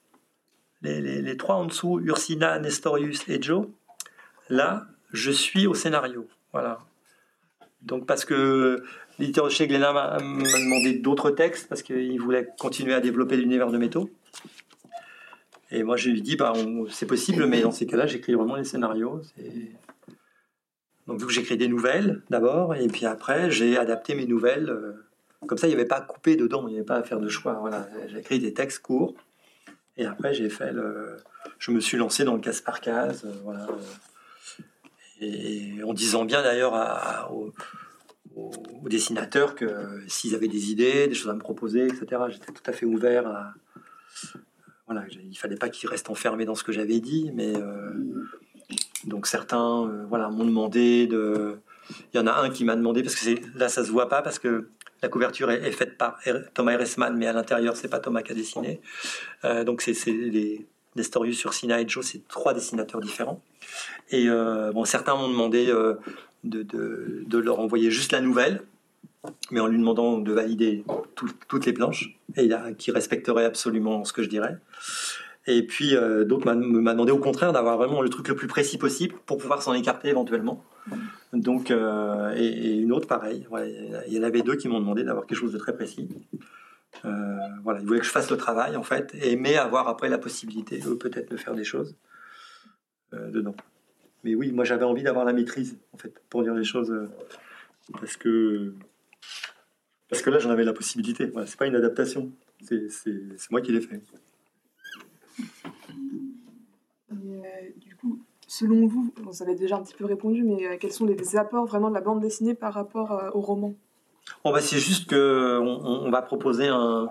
les, trois en dessous, Ursina, Nestorius et Joe, là, je suis au scénario. Voilà. Donc parce que l'éditeur chez Glénat m'a demandé d'autres textes parce qu'il voulait continuer à développer l'univers de métaux. Et moi, je lui dit, bah, c'est possible, mais dans ces cas-là, j'écris vraiment les scénarios. Donc, vu que j'écris des nouvelles d'abord, et puis après, j'ai adapté mes nouvelles euh, comme ça, il n'y avait pas à couper dedans, il n'y avait pas à faire de choix. Voilà, j'ai écrit des textes courts. Et après, j'ai fait le... Je me suis lancé dans le casse par case. Euh, voilà. Et en disant bien d'ailleurs aux, dessinateurs que s'ils avaient des idées, des choses à me proposer, etc., j'étais tout à fait ouvert à. Voilà, il fallait pas qu'ils restent enfermés dans ce que j'avais dit, mais. Euh, donc certains euh, voilà, m'ont demandé de. Il y en a un qui m'a demandé, parce que là ça se voit pas, parce que la couverture est, faite par Thomas Eresman, mais à l'intérieur, c'est pas Thomas qui a dessiné. Euh, donc, c'est les Nestorius sur Sina et Joe, c'est trois dessinateurs différents. Et euh, certains m'ont demandé euh, de, leur envoyer juste la nouvelle, mais en lui demandant de valider toutes les planches, et qui respecterait absolument ce que je dirais. Et puis d'autres m'ont demandé au contraire d'avoir vraiment le truc le plus précis possible pour pouvoir s'en écarter éventuellement. Donc, euh, et, une autre pareil. il y en avait deux qui m'ont demandé d'avoir quelque chose de très précis. Euh, voilà, ils voulaient que je fasse le travail en fait, et mais avoir après la possibilité, peut-être, de faire des choses euh, dedans. Mais oui, moi j'avais envie d'avoir la maîtrise en fait pour dire les choses parce que parce que là j'en avais la possibilité. Voilà, c'est pas une adaptation, c'est moi qui l'ai fait. Selon vous, vous avez déjà un petit peu répondu, mais euh, quels sont les apports vraiment de la bande dessinée par rapport euh, au roman? Oh bah C'est juste qu'on on va proposer un,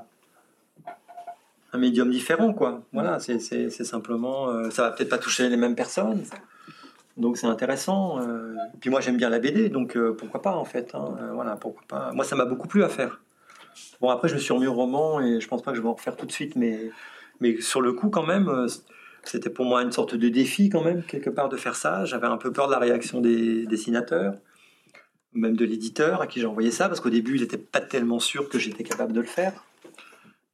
un médium différent, quoi. Voilà, c'est simplement. Euh, ça va peut-être pas toucher les mêmes personnes. Donc c'est intéressant. puis moi j'aime bien la BD, donc pourquoi pas en fait. Hein, voilà, pourquoi pas. Moi ça m'a beaucoup plu à faire. Bon après je me suis remis au roman et je pense pas que je vais en refaire tout de suite, mais, mais sur le coup quand même c'était pour moi une sorte de défi quand même, quelque part, de faire ça. J'avais un peu peur de la réaction des dessinateurs, même de l'éditeur à qui j'ai envoyé ça, parce qu'au début, il n'était pas tellement sûr que j'étais capable de le faire.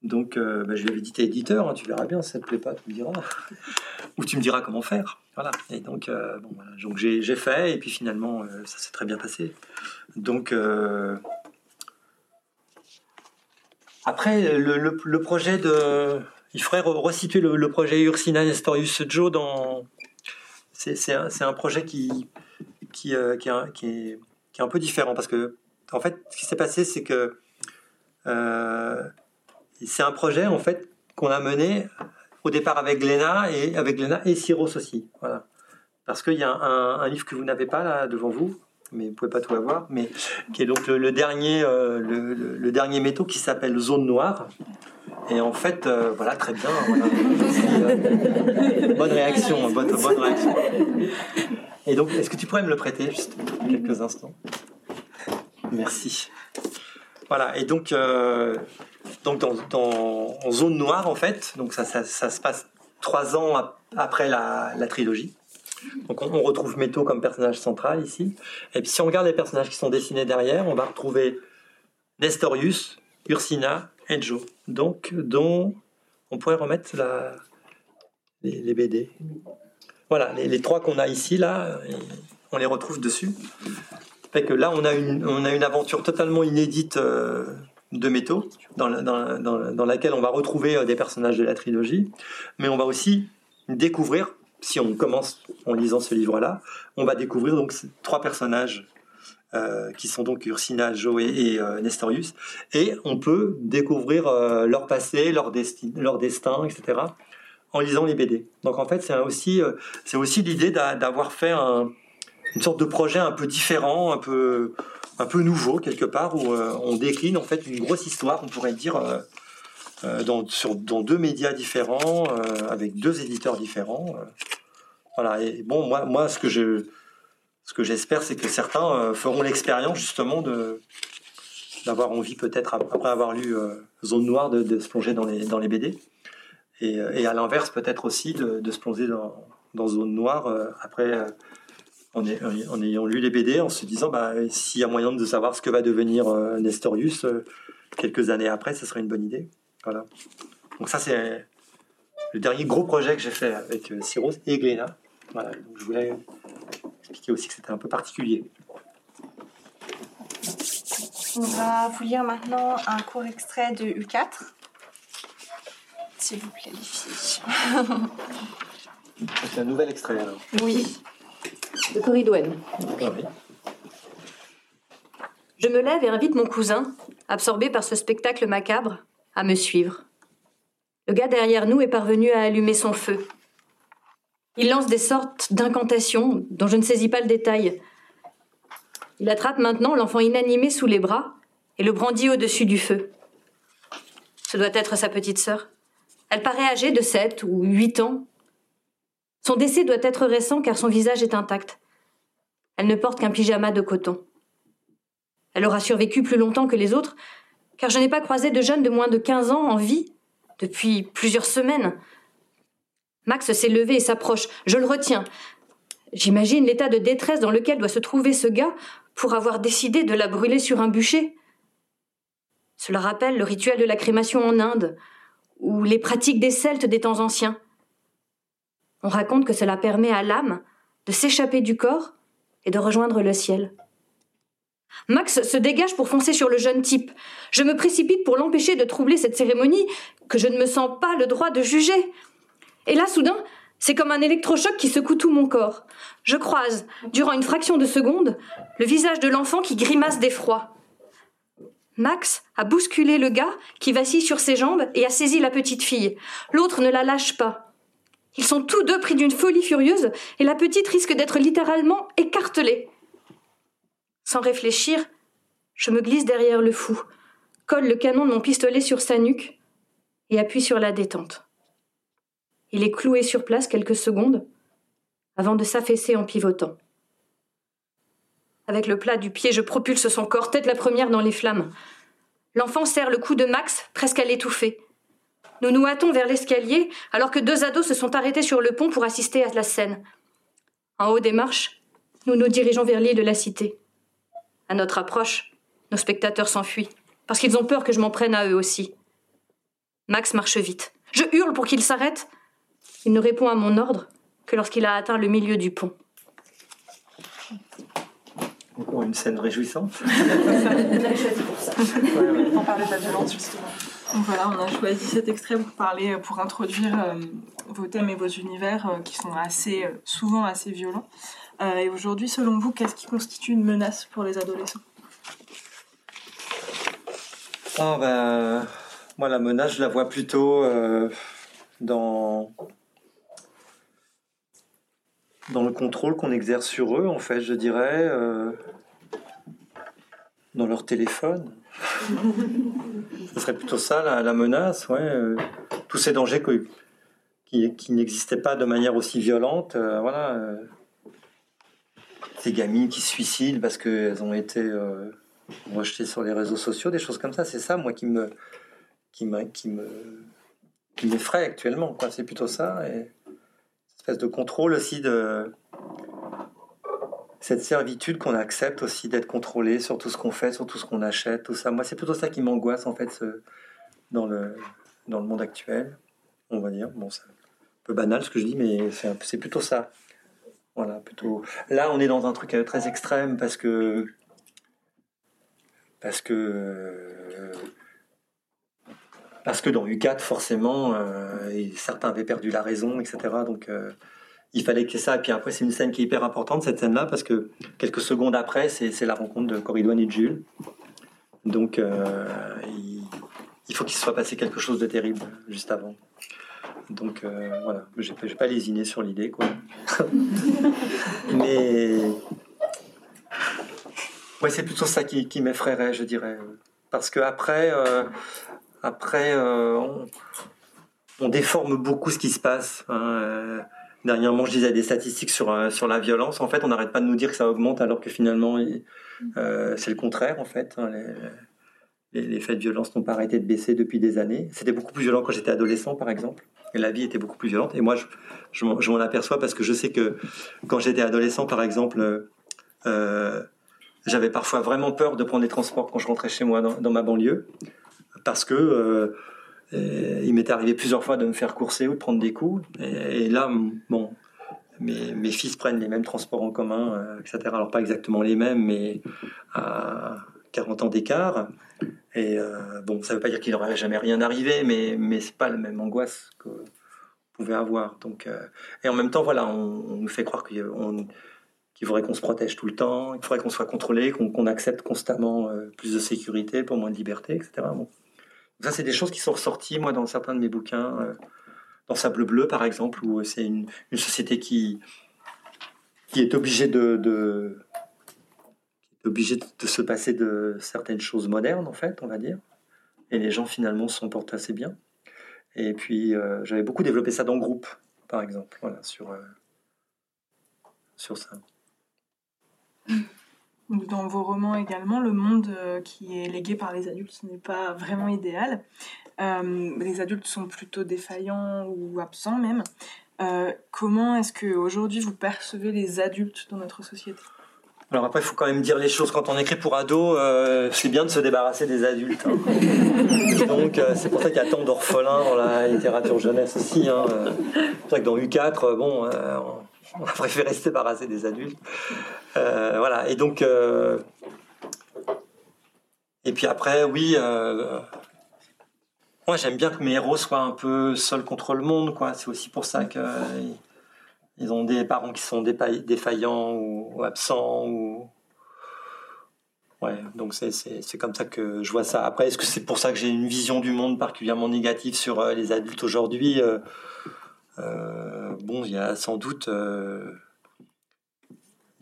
Donc, euh, bah, je lui avais dit, t'es éditeur, hein, tu verras bien, si ça te plaît pas, tu me diras. [laughs] Ou tu me diras comment faire. Voilà. Et donc, euh, donc j'ai, fait, et puis finalement, euh, ça s'est très bien passé. Donc, après, le, projet de, il faudrait resituer le, projet Ursina Nestorius Joe dans. C'est un, projet qui, qui, euh, qui, est, un peu différent parce que, en fait, ce qui s'est passé, c'est que euh, c'est un projet en fait qu'on a mené au départ avec Glénat et avec Glénat et Cyros aussi. Voilà. Parce qu'il y a un, livre que vous n'avez pas là devant vous, mais vous pouvez pas tout avoir, mais qui est donc le, dernier, euh, le, dernier métaux qui s'appelle Zone Noire. Et en fait, euh, voilà, très bien. Euh, bonne réaction, bonne, bonne réaction. Et donc, est-ce que tu pourrais me le prêter juste quelques instants? Merci. Voilà, et donc, euh, donc dans, en zone noire en fait. Donc ça, ça, se passe trois ans après la, trilogie. Donc on, retrouve Métaux comme personnage central ici. Et puis si on regarde les personnages qui sont dessinés derrière, on va retrouver Nestorius, Ursina et Joe. Donc dont on pourrait remettre les, BD. Voilà, les, trois qu'on a ici là, on les retrouve dessus. Fait que là on a une, aventure totalement inédite. Euh, de métaux, dans, dans, laquelle on va retrouver euh, des personnages de la trilogie, mais on va aussi découvrir, si on commence en lisant ce livre-là, on va découvrir donc trois personnages euh, qui sont donc Ursina, Joé et euh, Nestorius, et on peut découvrir leur passé, leur, leur destin, etc., en lisant les BD. Donc en fait, c'est aussi, c'est aussi l'idée d'avoir fait une sorte de projet un peu différent, un peu un peu nouveau quelque part où euh, on décline en fait une grosse histoire, on pourrait dire, euh, euh, dans deux médias différents, avec deux éditeurs différents. voilà. Et bon, moi, moi, ce que je, ce que j'espère, c'est que certains feront l'expérience justement d'avoir envie peut-être après avoir lu Zone Noire de, se plonger dans les dans les BD. Et, et à l'inverse, peut-être aussi de, se plonger dans, dans Zone Noire après en, ayant lu les BD, en se disant bah, s'il y a moyen de savoir ce que va devenir euh, Nestorius euh, quelques années après, ce serait une bonne idée. Voilà. Donc ça c'est le dernier gros projet que j'ai fait avec euh, et Gléna. Voilà. Donc, je voulais expliquer aussi que c'était un peu particulier. On va vous lire maintenant un court extrait de U4. S'il vous plaît, les filles. C'est un nouvel extrait alors. Oui de Corridouane. Je me lève et invite mon cousin, absorbé par ce spectacle macabre, à me suivre. Le gars derrière nous est parvenu à allumer son feu. Il lance des sortes d'incantations dont je ne saisis pas le détail. Il attrape maintenant l'enfant inanimé sous les bras et le brandit au-dessus du feu. Ce doit être sa petite sœur. Elle paraît âgée de 7 ou 8 ans, son décès doit être récent car son visage est intact. Elle ne porte qu'un pyjama de coton. Elle aura survécu plus longtemps que les autres, car je n'ai pas croisé de jeune de moins de 15 ans en vie depuis plusieurs semaines. Max s'est levé et s'approche. Je le retiens. J'imagine l'état de détresse dans lequel doit se trouver ce gars pour avoir décidé de la brûler sur un bûcher. Cela rappelle le rituel de la crémation en Inde, ou les pratiques des Celtes des temps anciens. On raconte que cela permet à l'âme de s'échapper du corps et de rejoindre le ciel. Max se dégage pour foncer sur le jeune type. Je me précipite pour l'empêcher de troubler cette cérémonie que je ne me sens pas le droit de juger. Et là, soudain, c'est comme un électrochoc qui secoue tout mon corps. Je croise, durant une fraction de seconde, le visage de l'enfant qui grimace d'effroi. Max a bousculé le gars qui vacille sur ses jambes et a saisi la petite fille. L'autre ne la lâche pas. Ils sont tous deux pris d'une folie furieuse et la petite risque d'être littéralement écartelée. Sans réfléchir, je me glisse derrière le fou, colle le canon de mon pistolet sur sa nuque et appuie sur la détente. Il est cloué sur place quelques secondes avant de s'affaisser en pivotant. Avec le plat du pied, je propulse son corps tête la première dans les flammes. L'enfant serre le cou de Max, presque à l'étouffer. Nous nous hâtons vers l'escalier alors que deux ados se sont arrêtés sur le pont pour assister à la scène. En haut des marches, nous nous dirigeons vers l'île de la cité. À notre approche, nos spectateurs s'enfuient parce qu'ils ont peur que je m'en prenne à eux aussi. Max marche vite. Je hurle pour qu'il s'arrête. Il ne répond à mon ordre que lorsqu'il a atteint le milieu du pont. Encore une scène réjouissante. [laughs] On parlait de la violence justement voilà, on a choisi cet extrait pour parler, euh, pour introduire euh, vos thèmes et vos univers euh, qui sont assez, souvent assez violents. et aujourd'hui, selon vous, qu'est-ce qui constitue une menace pour les adolescents? Oh, ben, Moi, la menace, je la vois plutôt dans dans le contrôle qu'on exerce sur eux, en fait, je dirais, dans leur téléphone. [laughs] Ce serait plutôt ça la, menace, ouais. Euh, tous ces dangers qui, qui n'existaient pas de manière aussi violente, euh, voilà. Euh, ces gamines qui se suicident parce qu'elles ont été rejetées sur les réseaux sociaux, des choses comme ça, c'est ça, moi, qui me, qui, qui me qui m'effraie actuellement. Quoi. C'est plutôt ça. Et espèce de contrôle aussi de cette servitude qu'on accepte aussi d'être contrôlé sur tout ce qu'on fait, sur tout ce qu'on achète, tout ça. Moi, c'est plutôt ça qui m'angoisse en fait ce, dans, le, dans le monde actuel, on va dire. Bon, c'est un peu banal ce que je dis, mais c'est plutôt ça. Voilà, plutôt. Là, on est dans un truc euh, très extrême parce que parce que parce que dans U4, forcément, euh, certains avaient perdu la raison, etc. Donc, euh, il fallait que ça. Et puis après, c'est une scène qui est hyper importante, cette scène-là, parce que quelques secondes après, c'est la rencontre de Corridouane et de Jules. Donc, euh, il, faut qu'il se soit passé quelque chose de terrible juste avant. Donc, voilà, je vais pas lésiner sur l'idée, quoi. [laughs] Mais. Ouais, c'est plutôt ça qui, qui m'effraierait, je dirais. Parce que après, après, euh, on, déforme beaucoup ce qui se passe. Hein, euh, dernièrement, je disais des statistiques sur, euh, sur la violence. En fait, on n'arrête pas de nous dire que ça augmente alors que finalement, c'est le contraire. En fait, hein, les, faits de violence n'ont pas arrêté de baisser depuis des années. C'était beaucoup plus violent quand j'étais adolescent, par exemple. La vie était beaucoup plus violente. Et moi, je, je m'en aperçois parce que je sais que quand j'étais adolescent, par exemple, j'avais parfois vraiment peur de prendre les transports quand je rentrais chez moi dans ma banlieue parce que euh, il m'est arrivé plusieurs fois de me faire courser ou de prendre des coups. Et, là, bon, mes, fils prennent les mêmes transports en commun, euh, etc. Alors pas exactement les mêmes, mais à 40 ans d'écart. Et euh, bon, ça ne veut pas dire qu'il n'aurait jamais rien arrivé, mais, mais c'est pas la même angoisse que pouvez avoir. Donc, et en même temps, voilà, on, nous fait croire qu'il faudrait qu'on se protège tout le temps, qu'il faudrait qu'on soit contrôlé, qu'on accepte constamment plus de sécurité pour moins de liberté, etc. Ça, c'est des choses qui sont ressorties, moi, dans certains de mes bouquins. Euh, dans Sable Bleu, par exemple, où c'est une, société qui, qui est obligée de, obligée de se passer de certaines choses modernes, en fait, on va dire. Et les gens, finalement, s'en portent assez bien. Et puis, euh, j'avais beaucoup développé ça dans le groupe, par exemple, sur, euh, sur ça. Dans vos romans également, le monde euh, qui est légué par les adultes n'est pas vraiment idéal. Euh, les adultes sont plutôt défaillants ou absents même. Euh, comment est-ce qu'aujourd'hui vous percevez les adultes dans notre société? Alors après, il faut quand même dire les choses. Quand on écrit pour ados, c'est bien de se débarrasser des adultes. Hein. [laughs] Donc c'est pour ça qu'il y a tant d'orphelins dans la littérature jeunesse aussi. Hein. C'est pour ça que dans U4, bon, [laughs] on a préféré se débarrasser des adultes. Euh, voilà, et donc. Euh, et puis après, oui. Euh, moi, j'aime bien que mes héros soient un peu seuls contre le monde, quoi. C'est aussi pour ça qu'ils ils ont des parents qui sont défaillants ou, absents ou. Ouais, donc c'est comme ça que je vois ça. Après, est-ce que c'est pour ça que j'ai une vision du monde particulièrement négative sur les adultes aujourd'hui Bon, il y a sans doute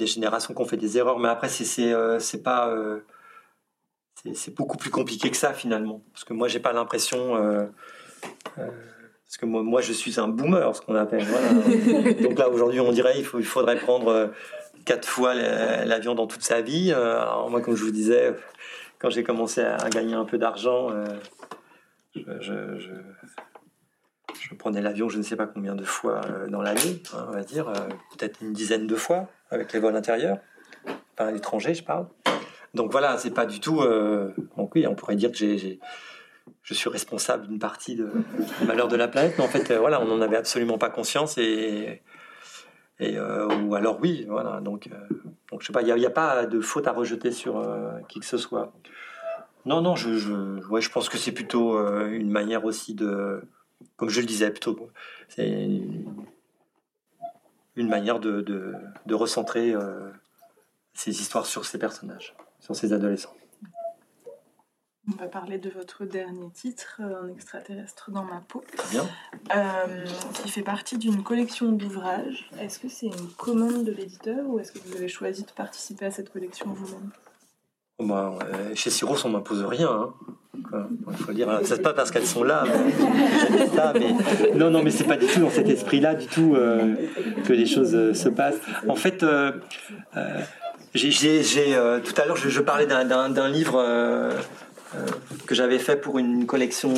des générations qui ont fait des erreurs, mais après, c'est euh, pas. Euh, c'est beaucoup plus compliqué que ça finalement. Parce que moi, j'ai pas l'impression. Euh, parce que moi, moi, je suis un boomer, ce qu'on appelle. [laughs] Donc là, aujourd'hui, on dirait il, faut, il faudrait prendre quatre fois l'avion dans toute sa vie. Alors, moi, comme je vous disais, quand j'ai commencé à gagner un peu d'argent, je, je, prenais l'avion je ne sais pas combien de fois dans l'année, hein, on va dire, peut-être une dizaine de fois avec les vols intérieurs, par l'étranger, je parle. Donc voilà, c'est pas du tout. Euh, donc oui, on pourrait dire que j'ai, je suis responsable d'une partie de, du malheur de la planète, mais en fait, euh, voilà, on n'en avait absolument pas conscience et. euh, ou alors oui, voilà. Donc, donc je sais pas, il n'y a, pas de faute à rejeter sur qui que ce soit. Non, non, je, je, je pense que c'est plutôt une manière aussi de, comme je le disais, plutôt, c'est une manière de, de, recentrer euh, ces histoires sur ces personnages, sur ces adolescents. On va parler de votre dernier titre, Un extraterrestre dans ma peau. Bien. Euh, qui fait partie d'une collection d'ouvrages. Est-ce que c'est une commande de l'éditeur ou est-ce que vous avez choisi de participer à cette collection vous-même? Bah, chez Siros, on m'impose rien. Hein. Il faut dire, c'est pas parce qu'elles sont là, mais, non, non, mais c'est pas du tout dans cet esprit-là du tout euh, que les choses euh, se passent. En fait, euh, j'ai, tout à l'heure, je, parlais d'un, livre que j'avais fait pour une collection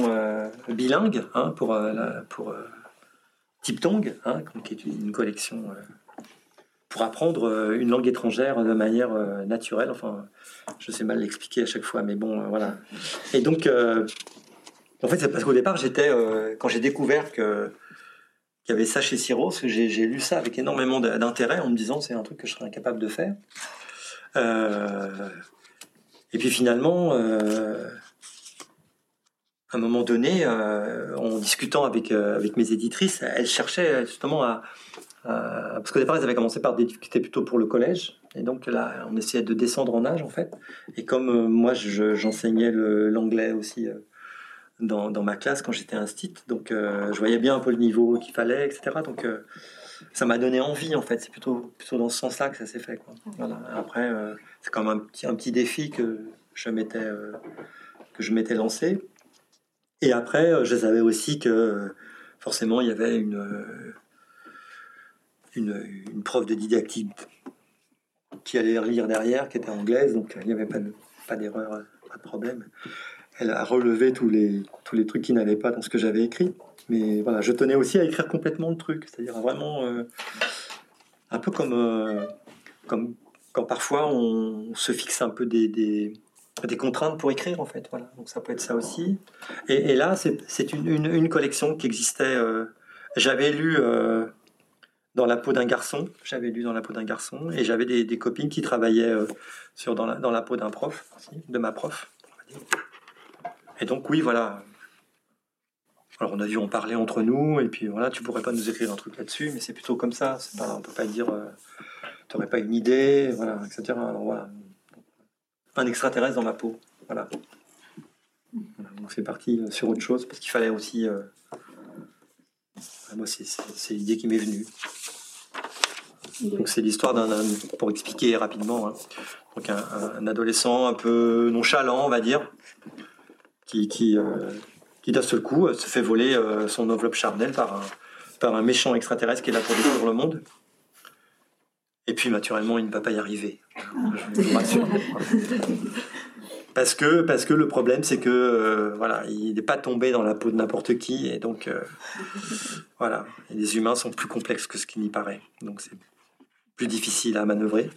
bilingue, hein, pour, pour Tiptong, hein, qui est une collection pour apprendre une langue étrangère de manière naturelle. Enfin, je sais mal l'expliquer à chaque fois, mais bon, voilà. Et donc, en fait, c'est parce qu'au départ, j'étais, quand j'ai découvert que qu'il y avait ça chez Siro, j'ai lu ça avec énormément d'intérêt en me disant c'est un truc que je serais incapable de faire. Euh, et puis finalement, euh, à un moment donné, euh, en discutant avec, avec mes éditrices, elles cherchaient justement à, parce qu'au départ, elles avaient commencé par des difficultés plutôt pour le collège. Et donc là, on essayait de descendre en âge, en fait. Et comme moi, j'enseignais l'anglais aussi dans, dans, ma classe quand j'étais instit. Donc, euh, je voyais bien un peu le niveau qu'il fallait, etc. Donc, euh, ça m'a donné envie, en fait. C'est plutôt, plutôt dans ce sens-là que ça s'est fait. Quoi. Voilà. Après, euh, c'est comme un petit, un petit défi que je m'étais, que je m'étais lancé. Et après, je savais aussi que forcément, il y avait une, une, prof de didactique qui allait lire derrière, qui était anglaise, donc il n'y avait pas, d'erreur, pas de problème elle a relevé tous les, tous les trucs qui n'allaient pas dans ce que j'avais écrit. Mais voilà, je tenais aussi à écrire complètement le truc, c'est-à-dire vraiment euh, un peu comme, euh, comme quand parfois on se fixe un peu des, des, contraintes pour écrire en fait. Voilà, donc ça peut être ça aussi. Et, là, c'est une, une, collection qui existait. Euh, j'avais lu dans la peau d'un garçon, j'avais lu dans la peau d'un garçon, et j'avais des, copines qui travaillaient sur dans la, dans la peau d'un prof, de ma prof. Et donc oui, voilà. Alors on a dû en parler entre nous, et puis voilà, tu pourrais pas nous écrire un truc là-dessus, mais c'est plutôt comme ça. C'est pas, on peut pas dire, euh, tu n'aurais pas une idée, voilà, etc. Alors voilà, un extraterrestre dans ma peau, voilà. donc c'est parti euh, sur autre chose parce qu'il fallait aussi. Euh, moi, c'est l'idée qui m'est venue. Donc c'est l'histoire d'un, pour expliquer rapidement, hein. donc un, adolescent un peu nonchalant, on va dire, qui, qui, euh, qui d'un seul coup euh, se fait voler euh, son enveloppe charnelle par un, par un méchant extraterrestre qui est là pour détruire le monde. Et puis, naturellement, il ne va pas y arriver. [laughs] parce que, parce que le problème, c'est que voilà, il n'est pas tombé dans la peau de n'importe qui, et donc [laughs] voilà, les humains sont plus complexes que ce qu'il n'y paraît, donc c'est plus difficile à manœuvrer.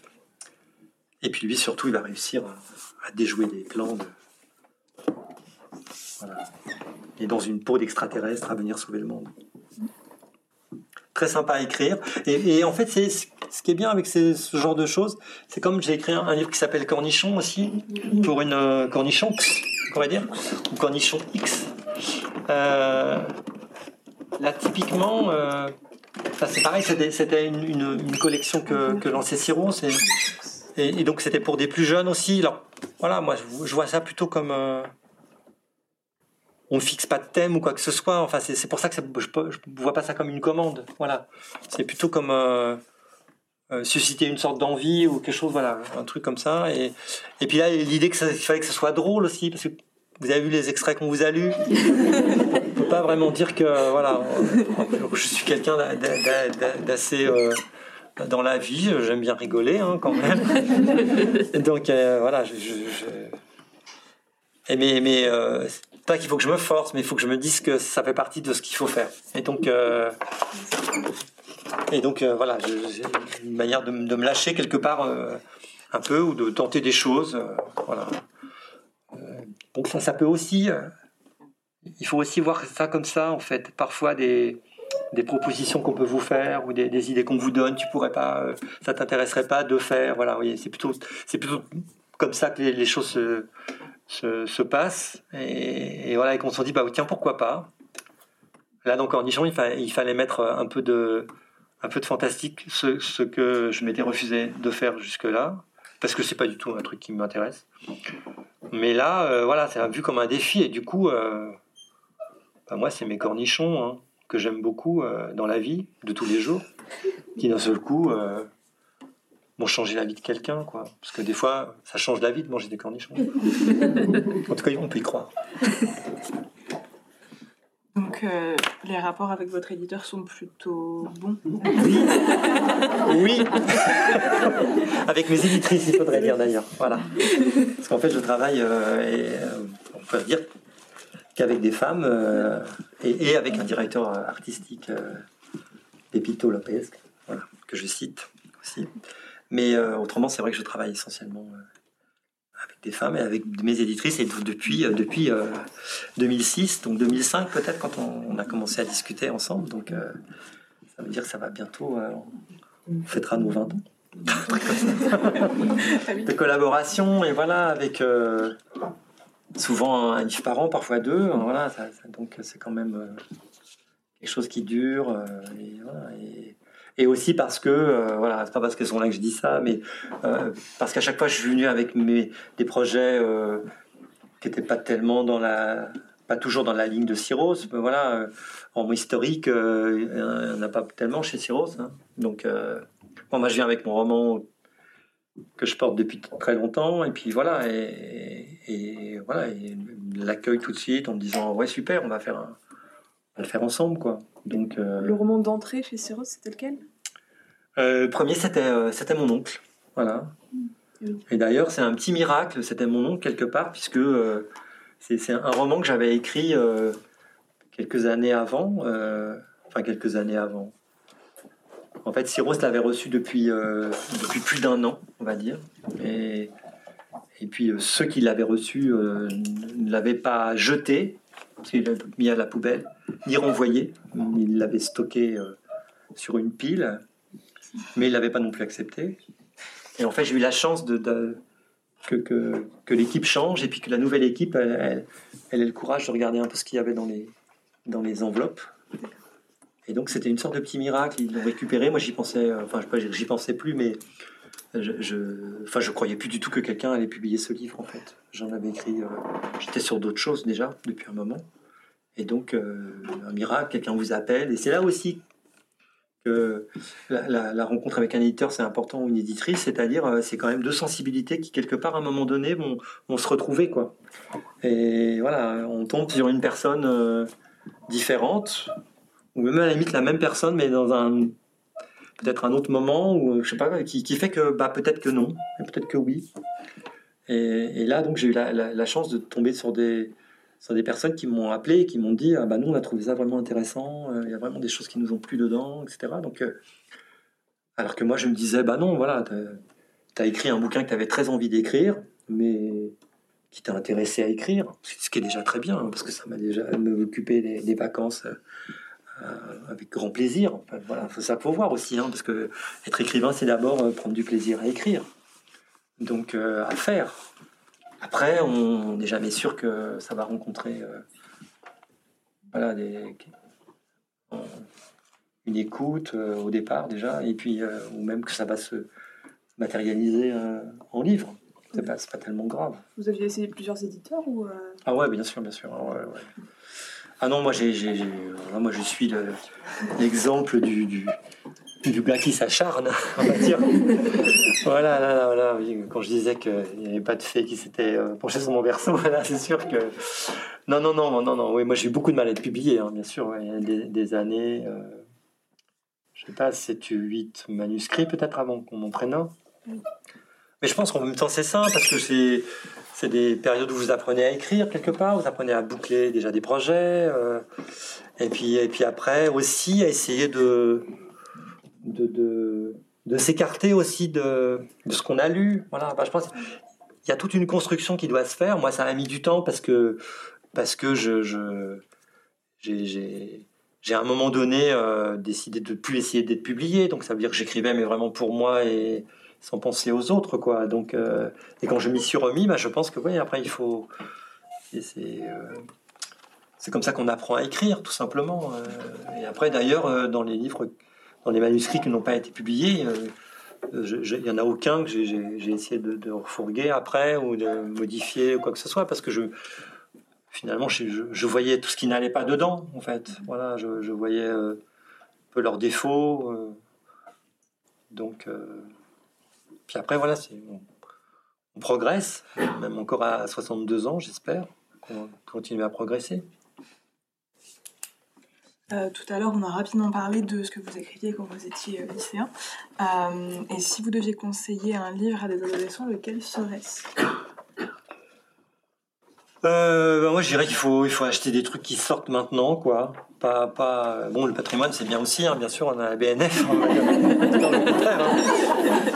Et puis lui, surtout, il va réussir à, à déjouer des plans de, et dans une peau d'extraterrestre à venir sauver le monde. Très sympa à écrire. Et, en fait, c'est ce qui est bien avec ce genre de choses. C'est comme j'ai écrit un, livre qui s'appelle Cornichon aussi, pour une euh, Cornichon, on pourrait dire, ou Cornichon X. Euh, là, typiquement, euh, c'est pareil, c'était une, collection que, que lançait Siro. Et, et, donc, c'était pour des plus jeunes aussi. Alors, voilà, moi, je, vois ça plutôt comme on ne fixe pas de thème ou quoi que ce soit. Enfin, c'est pour ça que je ne vois pas ça comme une commande. Voilà. C'est plutôt comme euh, euh, susciter une sorte d'envie ou quelque chose, voilà, un truc comme ça. Et, et puis là, l'idée qu'il fallait que ce soit drôle aussi, parce que vous avez vu les extraits qu'on vous a lus. on ne peut pas vraiment dire que, voilà, je suis quelqu'un d'assez. Euh, dans la vie, j'aime bien rigoler hein, quand même. Donc voilà, je, mais, mais pas qu'il faut que je me force, mais il faut que je me dise que ça fait partie de ce qu'il faut faire. Et donc, euh, et donc euh, voilà, une manière de, me lâcher quelque part euh, un peu ou de tenter des choses. voilà. donc ça, ça peut aussi, il faut aussi voir ça comme ça en fait. Parfois des, des propositions qu'on peut vous faire ou des, idées qu'on vous donne, tu pourrais pas, ça t'intéresserait pas de faire. Voilà, c'est plutôt, c'est plutôt comme ça que les, les choses se se, passe. Et, voilà, et qu'on se dit, bah tiens, pourquoi pas? Là, donc, en Nichon, il, fallait mettre un peu de, un peu de fantastique, ce, que je m'étais refusé de faire jusque-là, parce que c'est pas du tout un truc qui m'intéresse. Mais là, euh, voilà, c'est vu comme un défi, et du coup, euh, bah, moi, c'est mes cornichons hein, que j'aime beaucoup euh, dans la vie de tous les jours, qui d'un seul coup bon, changer la vie de quelqu'un, quoi. Parce que des fois, ça change la vie de manger des cornichons. [laughs] en tout cas, on peut y croire. Donc, euh, les rapports avec votre éditeur sont plutôt bons Oui. oui. avec mes éditrices, il faudrait dire d'ailleurs. Voilà. Parce qu'en fait, je travaille, euh, et, euh, on peut dire qu'avec des femmes euh, et, et, avec un directeur artistique, euh, Pepito Lopez, voilà, que je cite aussi. Mais euh, autrement, c'est vrai que je travaille essentiellement avec des femmes et avec mes éditrices et depuis, depuis 2006, donc 2005 peut-être quand on, on, a commencé à discuter ensemble. Donc ça veut dire que ça va bientôt, on fêtera nos 20 ans. [laughs] de collaboration et voilà avec euh, souvent un livre par an parfois deux voilà ça, donc c'est quand même euh, quelque chose qui dure euh, et, voilà, et, et, aussi parce que voilà c'est pas parce qu'elles sont là que je dis ça mais parce qu'à chaque fois je suis venu avec mes des projets qui n'étaient pas tellement dans la pas toujours dans la ligne de Cyros mais voilà en historique il n'y en a pas tellement chez Cyros hein. donc moi, je viens avec mon roman que je porte depuis très longtemps, et puis voilà, et, voilà, l'accueil tout de suite en me disant ouais super, on va faire un, le faire ensemble quoi. Donc euh, le roman d'entrée chez Céros, c'était lequel? Euh, Le premier, c'était euh, c'était mon oncle, voilà. Et d'ailleurs, c'est un petit miracle, c'était mon oncle quelque part, puisque c'est un roman que j'avais écrit quelques années avant, enfin quelques années avant, en fait, Cyrus l'avait reçu depuis, euh, depuis plus d'un an, on va dire. Et, et puis euh, ceux qui l'avaient reçu euh, ne l'avaient pas jeté, qu'il l'avait mis à la poubelle, ni renvoyé. Il l'avait stocké sur une pile, mais il l'avait pas non plus accepté. Et en fait, j'ai eu la chance que, l'équipe change et puis que la nouvelle équipe, elle, ait le courage de regarder un peu ce qu'il y avait dans les, dans les enveloppes. Et donc c'était une sorte de petit miracle, ils l'ont récupéré. Moi j'y pensais, euh, enfin j'y pensais plus, mais je, je, enfin je croyais plus du tout que quelqu'un allait publier ce livre en fait. J'en avais écrit, euh, j'étais sur d'autres choses déjà depuis un moment. Et donc euh, un miracle, quelqu'un vous appelle. Et c'est là aussi que la, rencontre avec un éditeur c'est important ou une éditrice, c'est-à-dire c'est quand même deux sensibilités qui quelque part à un moment donné vont, se retrouver quoi. Et voilà, on tombe sur une personne différente ou même à la limite la même personne, mais dans un peut-être un autre moment, ou je sais pas, qui, qui fait que bah, peut-être que non, peut-être que oui. Et, là, donc, j'ai eu la, chance de tomber sur des, sur des personnes qui m'ont appelé et qui m'ont dit ah, bah, nous, on a trouvé ça vraiment intéressant, euh, il y a vraiment des choses qui nous ont plu dedans, etc. Donc, euh, alors que moi, je me disais bah non, voilà, tu as écrit un bouquin que tu avais très envie d'écrire, mais qui t'a intéressé à écrire, ce qui est déjà très bien, hein, parce que ça m'a déjà occupé des, vacances euh, avec grand plaisir. voilà, c'est ça faut voir aussi, hein, parce que être écrivain, c'est d'abord prendre du plaisir à écrire, donc euh, à faire. Après, on n'est jamais sûr que ça va rencontrer voilà, des, une écoute au départ déjà, et puis ou même que ça va se matérialiser en livre. C'est pas, pas tellement grave. Vous aviez essayé plusieurs éditeurs ou Ah ouais, bien sûr, bien sûr. ouais, ouais. Ah non, moi, j'ai, moi je suis l'exemple du, du, du, gars qui s'acharne, on va dire. voilà, là, là, quand je disais qu'il n'y avait pas de fée qui s'était euh, penché sur mon verso, [laughs] voilà, c'est sûr que. Non, non, non, non, non, oui, moi j'ai eu beaucoup de mal à être publié, hein, bien sûr, des, des, années. Euh... Je sais pas, 7 ou 8 manuscrits peut-être avant qu'on m'en prenne Mais je pense qu'en même temps c'est ça, parce que c'est c'est des périodes où vous apprenez à écrire quelque part, vous apprenez à boucler déjà des projets, euh, et, puis, et puis après aussi à essayer de, de, s'écarter aussi de, ce qu'on a lu. Voilà, je pense qu'il y a toute une construction qui doit se faire. Moi, ça a mis du temps parce que, parce que je, j'ai, à un moment donné euh, décidé de plus essayer d'être publié, donc ça veut dire que j'écrivais mais vraiment pour moi et sans penser aux autres, quoi. Donc, euh, et quand je m'y suis remis, bah, je pense que oui, après il faut. Euh, c'est comme ça qu'on apprend à écrire, tout simplement. Et après, d'ailleurs, dans les livres, dans les manuscrits qui n'ont pas été publiés, il n'y en a aucun que j'ai essayé de, refourguer après ou de modifier ou quoi que ce soit, parce que je finalement, je, voyais tout ce qui n'allait pas dedans, en fait. Voilà, je, voyais un peu leurs défauts. donc, puis après, voilà, on, progresse, même encore à 62 ans, j'espère, qu'on continue à progresser. Euh, tout à l'heure, on a rapidement parlé de ce que vous écriviez quand vous étiez euh, lycéen. Euh, et si vous deviez conseiller un livre à des adolescents, lequel serait-ce? Euh, bah, moi, je dirais qu'il faut, il faut acheter des trucs qui sortent maintenant, quoi. Pas, pas... Bon, le patrimoine, c'est bien aussi, hein, bien sûr, on a la BNF. [laughs]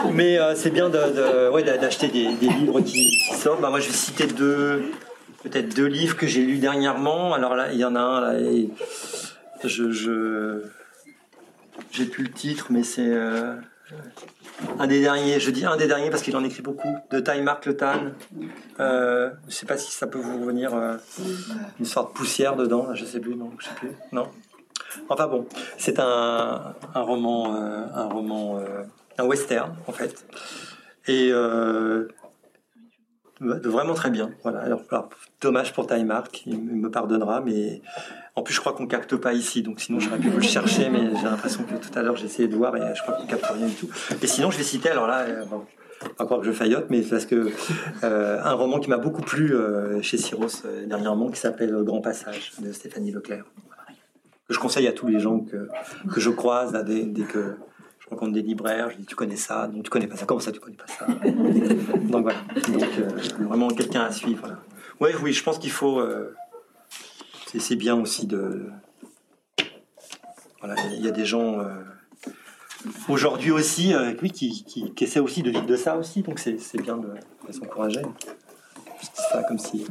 Hein. Mais euh, c'est bien de, ouais, d'acheter des, livres qui, sortent. Bah, moi, je vais citer deux, peut-être deux livres que j'ai lus dernièrement. Alors là, il y en a un, là, et je, j'ai plus le titre, mais c'est euh, un des derniers. Je dis un des derniers parce qu'il en écrit beaucoup. De Time Mark Le Tan. Euh, je sais pas si ça peut vous revenir. Euh, une sorte de poussière dedans. Je sais plus. Non, je sais plus. Non. Enfin bon, c'est un, un, roman, euh, un roman, un western en fait. Et vraiment très bien. Voilà. Alors, dommage pour Time il me pardonnera, mais en plus, je crois qu'on capte pas ici, donc sinon j'aurais pu vous le chercher, mais j'ai l'impression que tout à l'heure j'ai essayé de voir et je crois qu'on capte rien du tout. Et sinon, je vais citer, alors là, euh, bon, encore que je faillote, mais parce que euh, un roman qui m'a beaucoup plu euh, chez Syros dernièrement, qui s'appelle Grand Passage de Stéphanie Leclerc, que je conseille à tous les gens que, que je croise dès, que rencontre des libraires, je dis tu connais ça, non tu connais pas ça, comment ça tu connais pas ça? [laughs] Donc voilà, donc vraiment quelqu'un à suivre. Ouais, oui, je pense qu'il faut c'est bien aussi de. Voilà, il y a des gens euh, aujourd'hui aussi euh, oui, qui, qui, essaient aussi de vivre de ça aussi, donc c'est bien de, de s'encourager. ça comme si.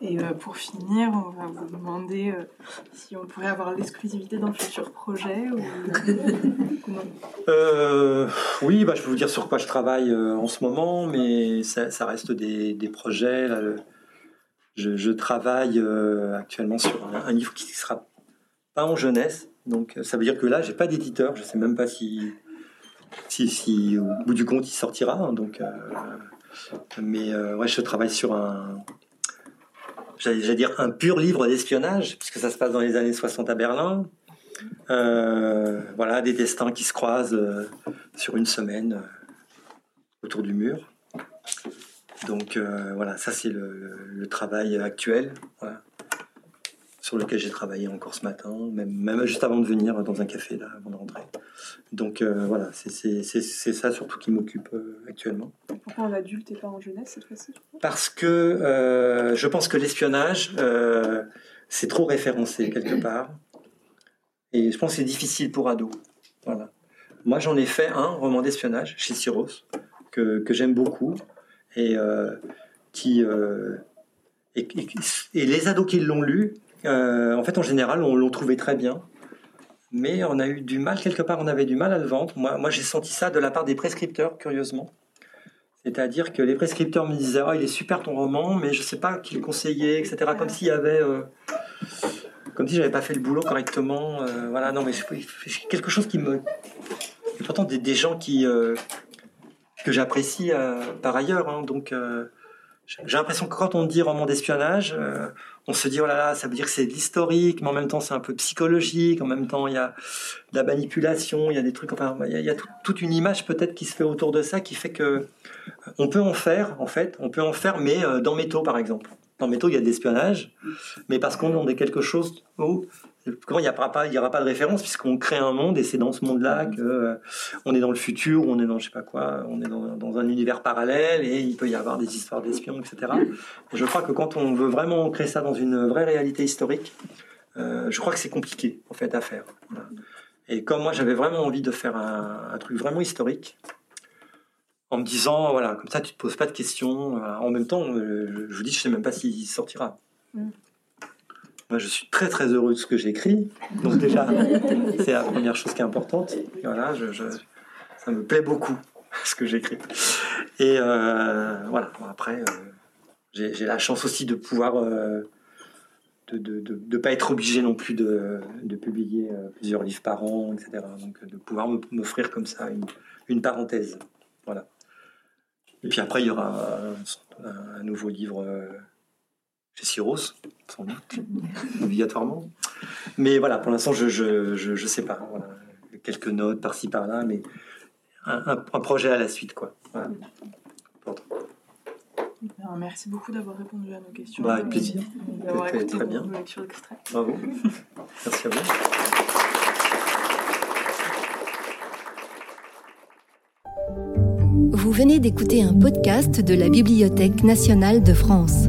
Et euh, pour finir, on va vous demander si on pourrait avoir l'exclusivité le futur projet ou, [laughs] Oui, bah, je peux vous dire sur quoi je travaille en ce moment, mais ça, reste des, projets. Je, travaille euh, actuellement sur un, livre qui ne sera pas en jeunesse. Donc ça veut dire que là, j'ai pas d'éditeur. Je sais même pas si, si, au bout du compte, il sortira. Donc, euh, mais euh, ouais, je travaille sur un, j'allais dire un pur livre d'espionnage, puisque ça se passe dans les années 60 à Berlin. voilà, des destins qui se croisent sur une semaine autour du mur. Donc euh, voilà, ça c'est le, travail actuel sur lequel j'ai travaillé encore ce matin, même, juste avant de venir dans un café, là, avant de rentrer. Donc euh, voilà, c'est ça surtout qui m'occupe euh, actuellement. Pourquoi en adulte et pas en jeunesse cette fois-ci Parce que je pense que l'espionnage, c'est trop référencé quelque [clears throat] part. Et je pense que c'est difficile pour ados. Voilà. Moi j'en ai fait un roman d'espionnage chez Syros, que, que j'aime beaucoup et euh, qui euh, et, les ados qui l'ont lu, euh, en fait en général, on l'ont trouvé très bien mais on a eu du mal, quelque part, on avait du mal à le vendre. Moi, j'ai senti ça de la part des prescripteurs, curieusement. C'est-à-dire que les prescripteurs me disaient oh, il est super ton roman, mais je ne sais pas qui le conseillait, etc. Comme s'il y avait. comme si j'avais pas fait le boulot correctement. voilà, non, mais c'est quelque chose qui me. Et pourtant, des, gens qui, que j'apprécie euh, par ailleurs. Hein. donc, euh, j'ai l'impression que quand on dit roman d'espionnage, euh, on se dit oh là là, ça veut dire que c'est de l'historique, mais en même temps c'est un peu psychologique. En même temps, il y a de la manipulation, il y a des trucs. Enfin, il y a, toute une image peut-être qui se fait autour de ça, qui fait que on peut en faire, en fait, on peut en faire, mais dans Métaux par exemple. Dans Métaux, il y a de l'espionnage, mais parce qu'on est quelque chose où Comment il n'y aura, pas, il y aura pas de référence puisqu'on crée un monde et c'est dans ce monde-là que euh, on est dans le futur, on est dans je sais pas quoi, on est dans, un univers parallèle et il peut y avoir des histoires d'espions, etc. je crois que quand on veut vraiment créer ça dans une vraie réalité historique, euh, je crois que c'est compliqué en fait à faire. Et comme moi j'avais vraiment envie de faire un, truc vraiment historique, en me disant voilà comme ça tu te poses pas de questions. Euh, en même temps, je vous dis je sais même pas s'il sortira. Moi, je suis très très heureux de ce que j'écris. Donc [laughs] déjà, c'est la première chose qui est importante. voilà, je, ça me plaît beaucoup ce que j'écris. Et euh, voilà. après, euh, j'ai la chance aussi de pouvoir euh, de ne de, de, pas être obligé non plus de, de publier plusieurs livres par an, etc. Donc de pouvoir m'offrir comme ça une, une, parenthèse. Voilà. Et puis après, il y aura un, un nouveau livre chez Syros, sans doute, obligatoirement. Mais voilà, pour l'instant, je, je, je, sais pas. Quelques notes par-ci par-là, mais un, un, projet à la suite, quoi. Voilà. merci beaucoup d'avoir répondu à nos questions. Bah, avec plaisir. D'avoir écouté très bien. lecture. Bravo. merci à vous. Vous venez d'écouter un podcast de la Bibliothèque nationale de France.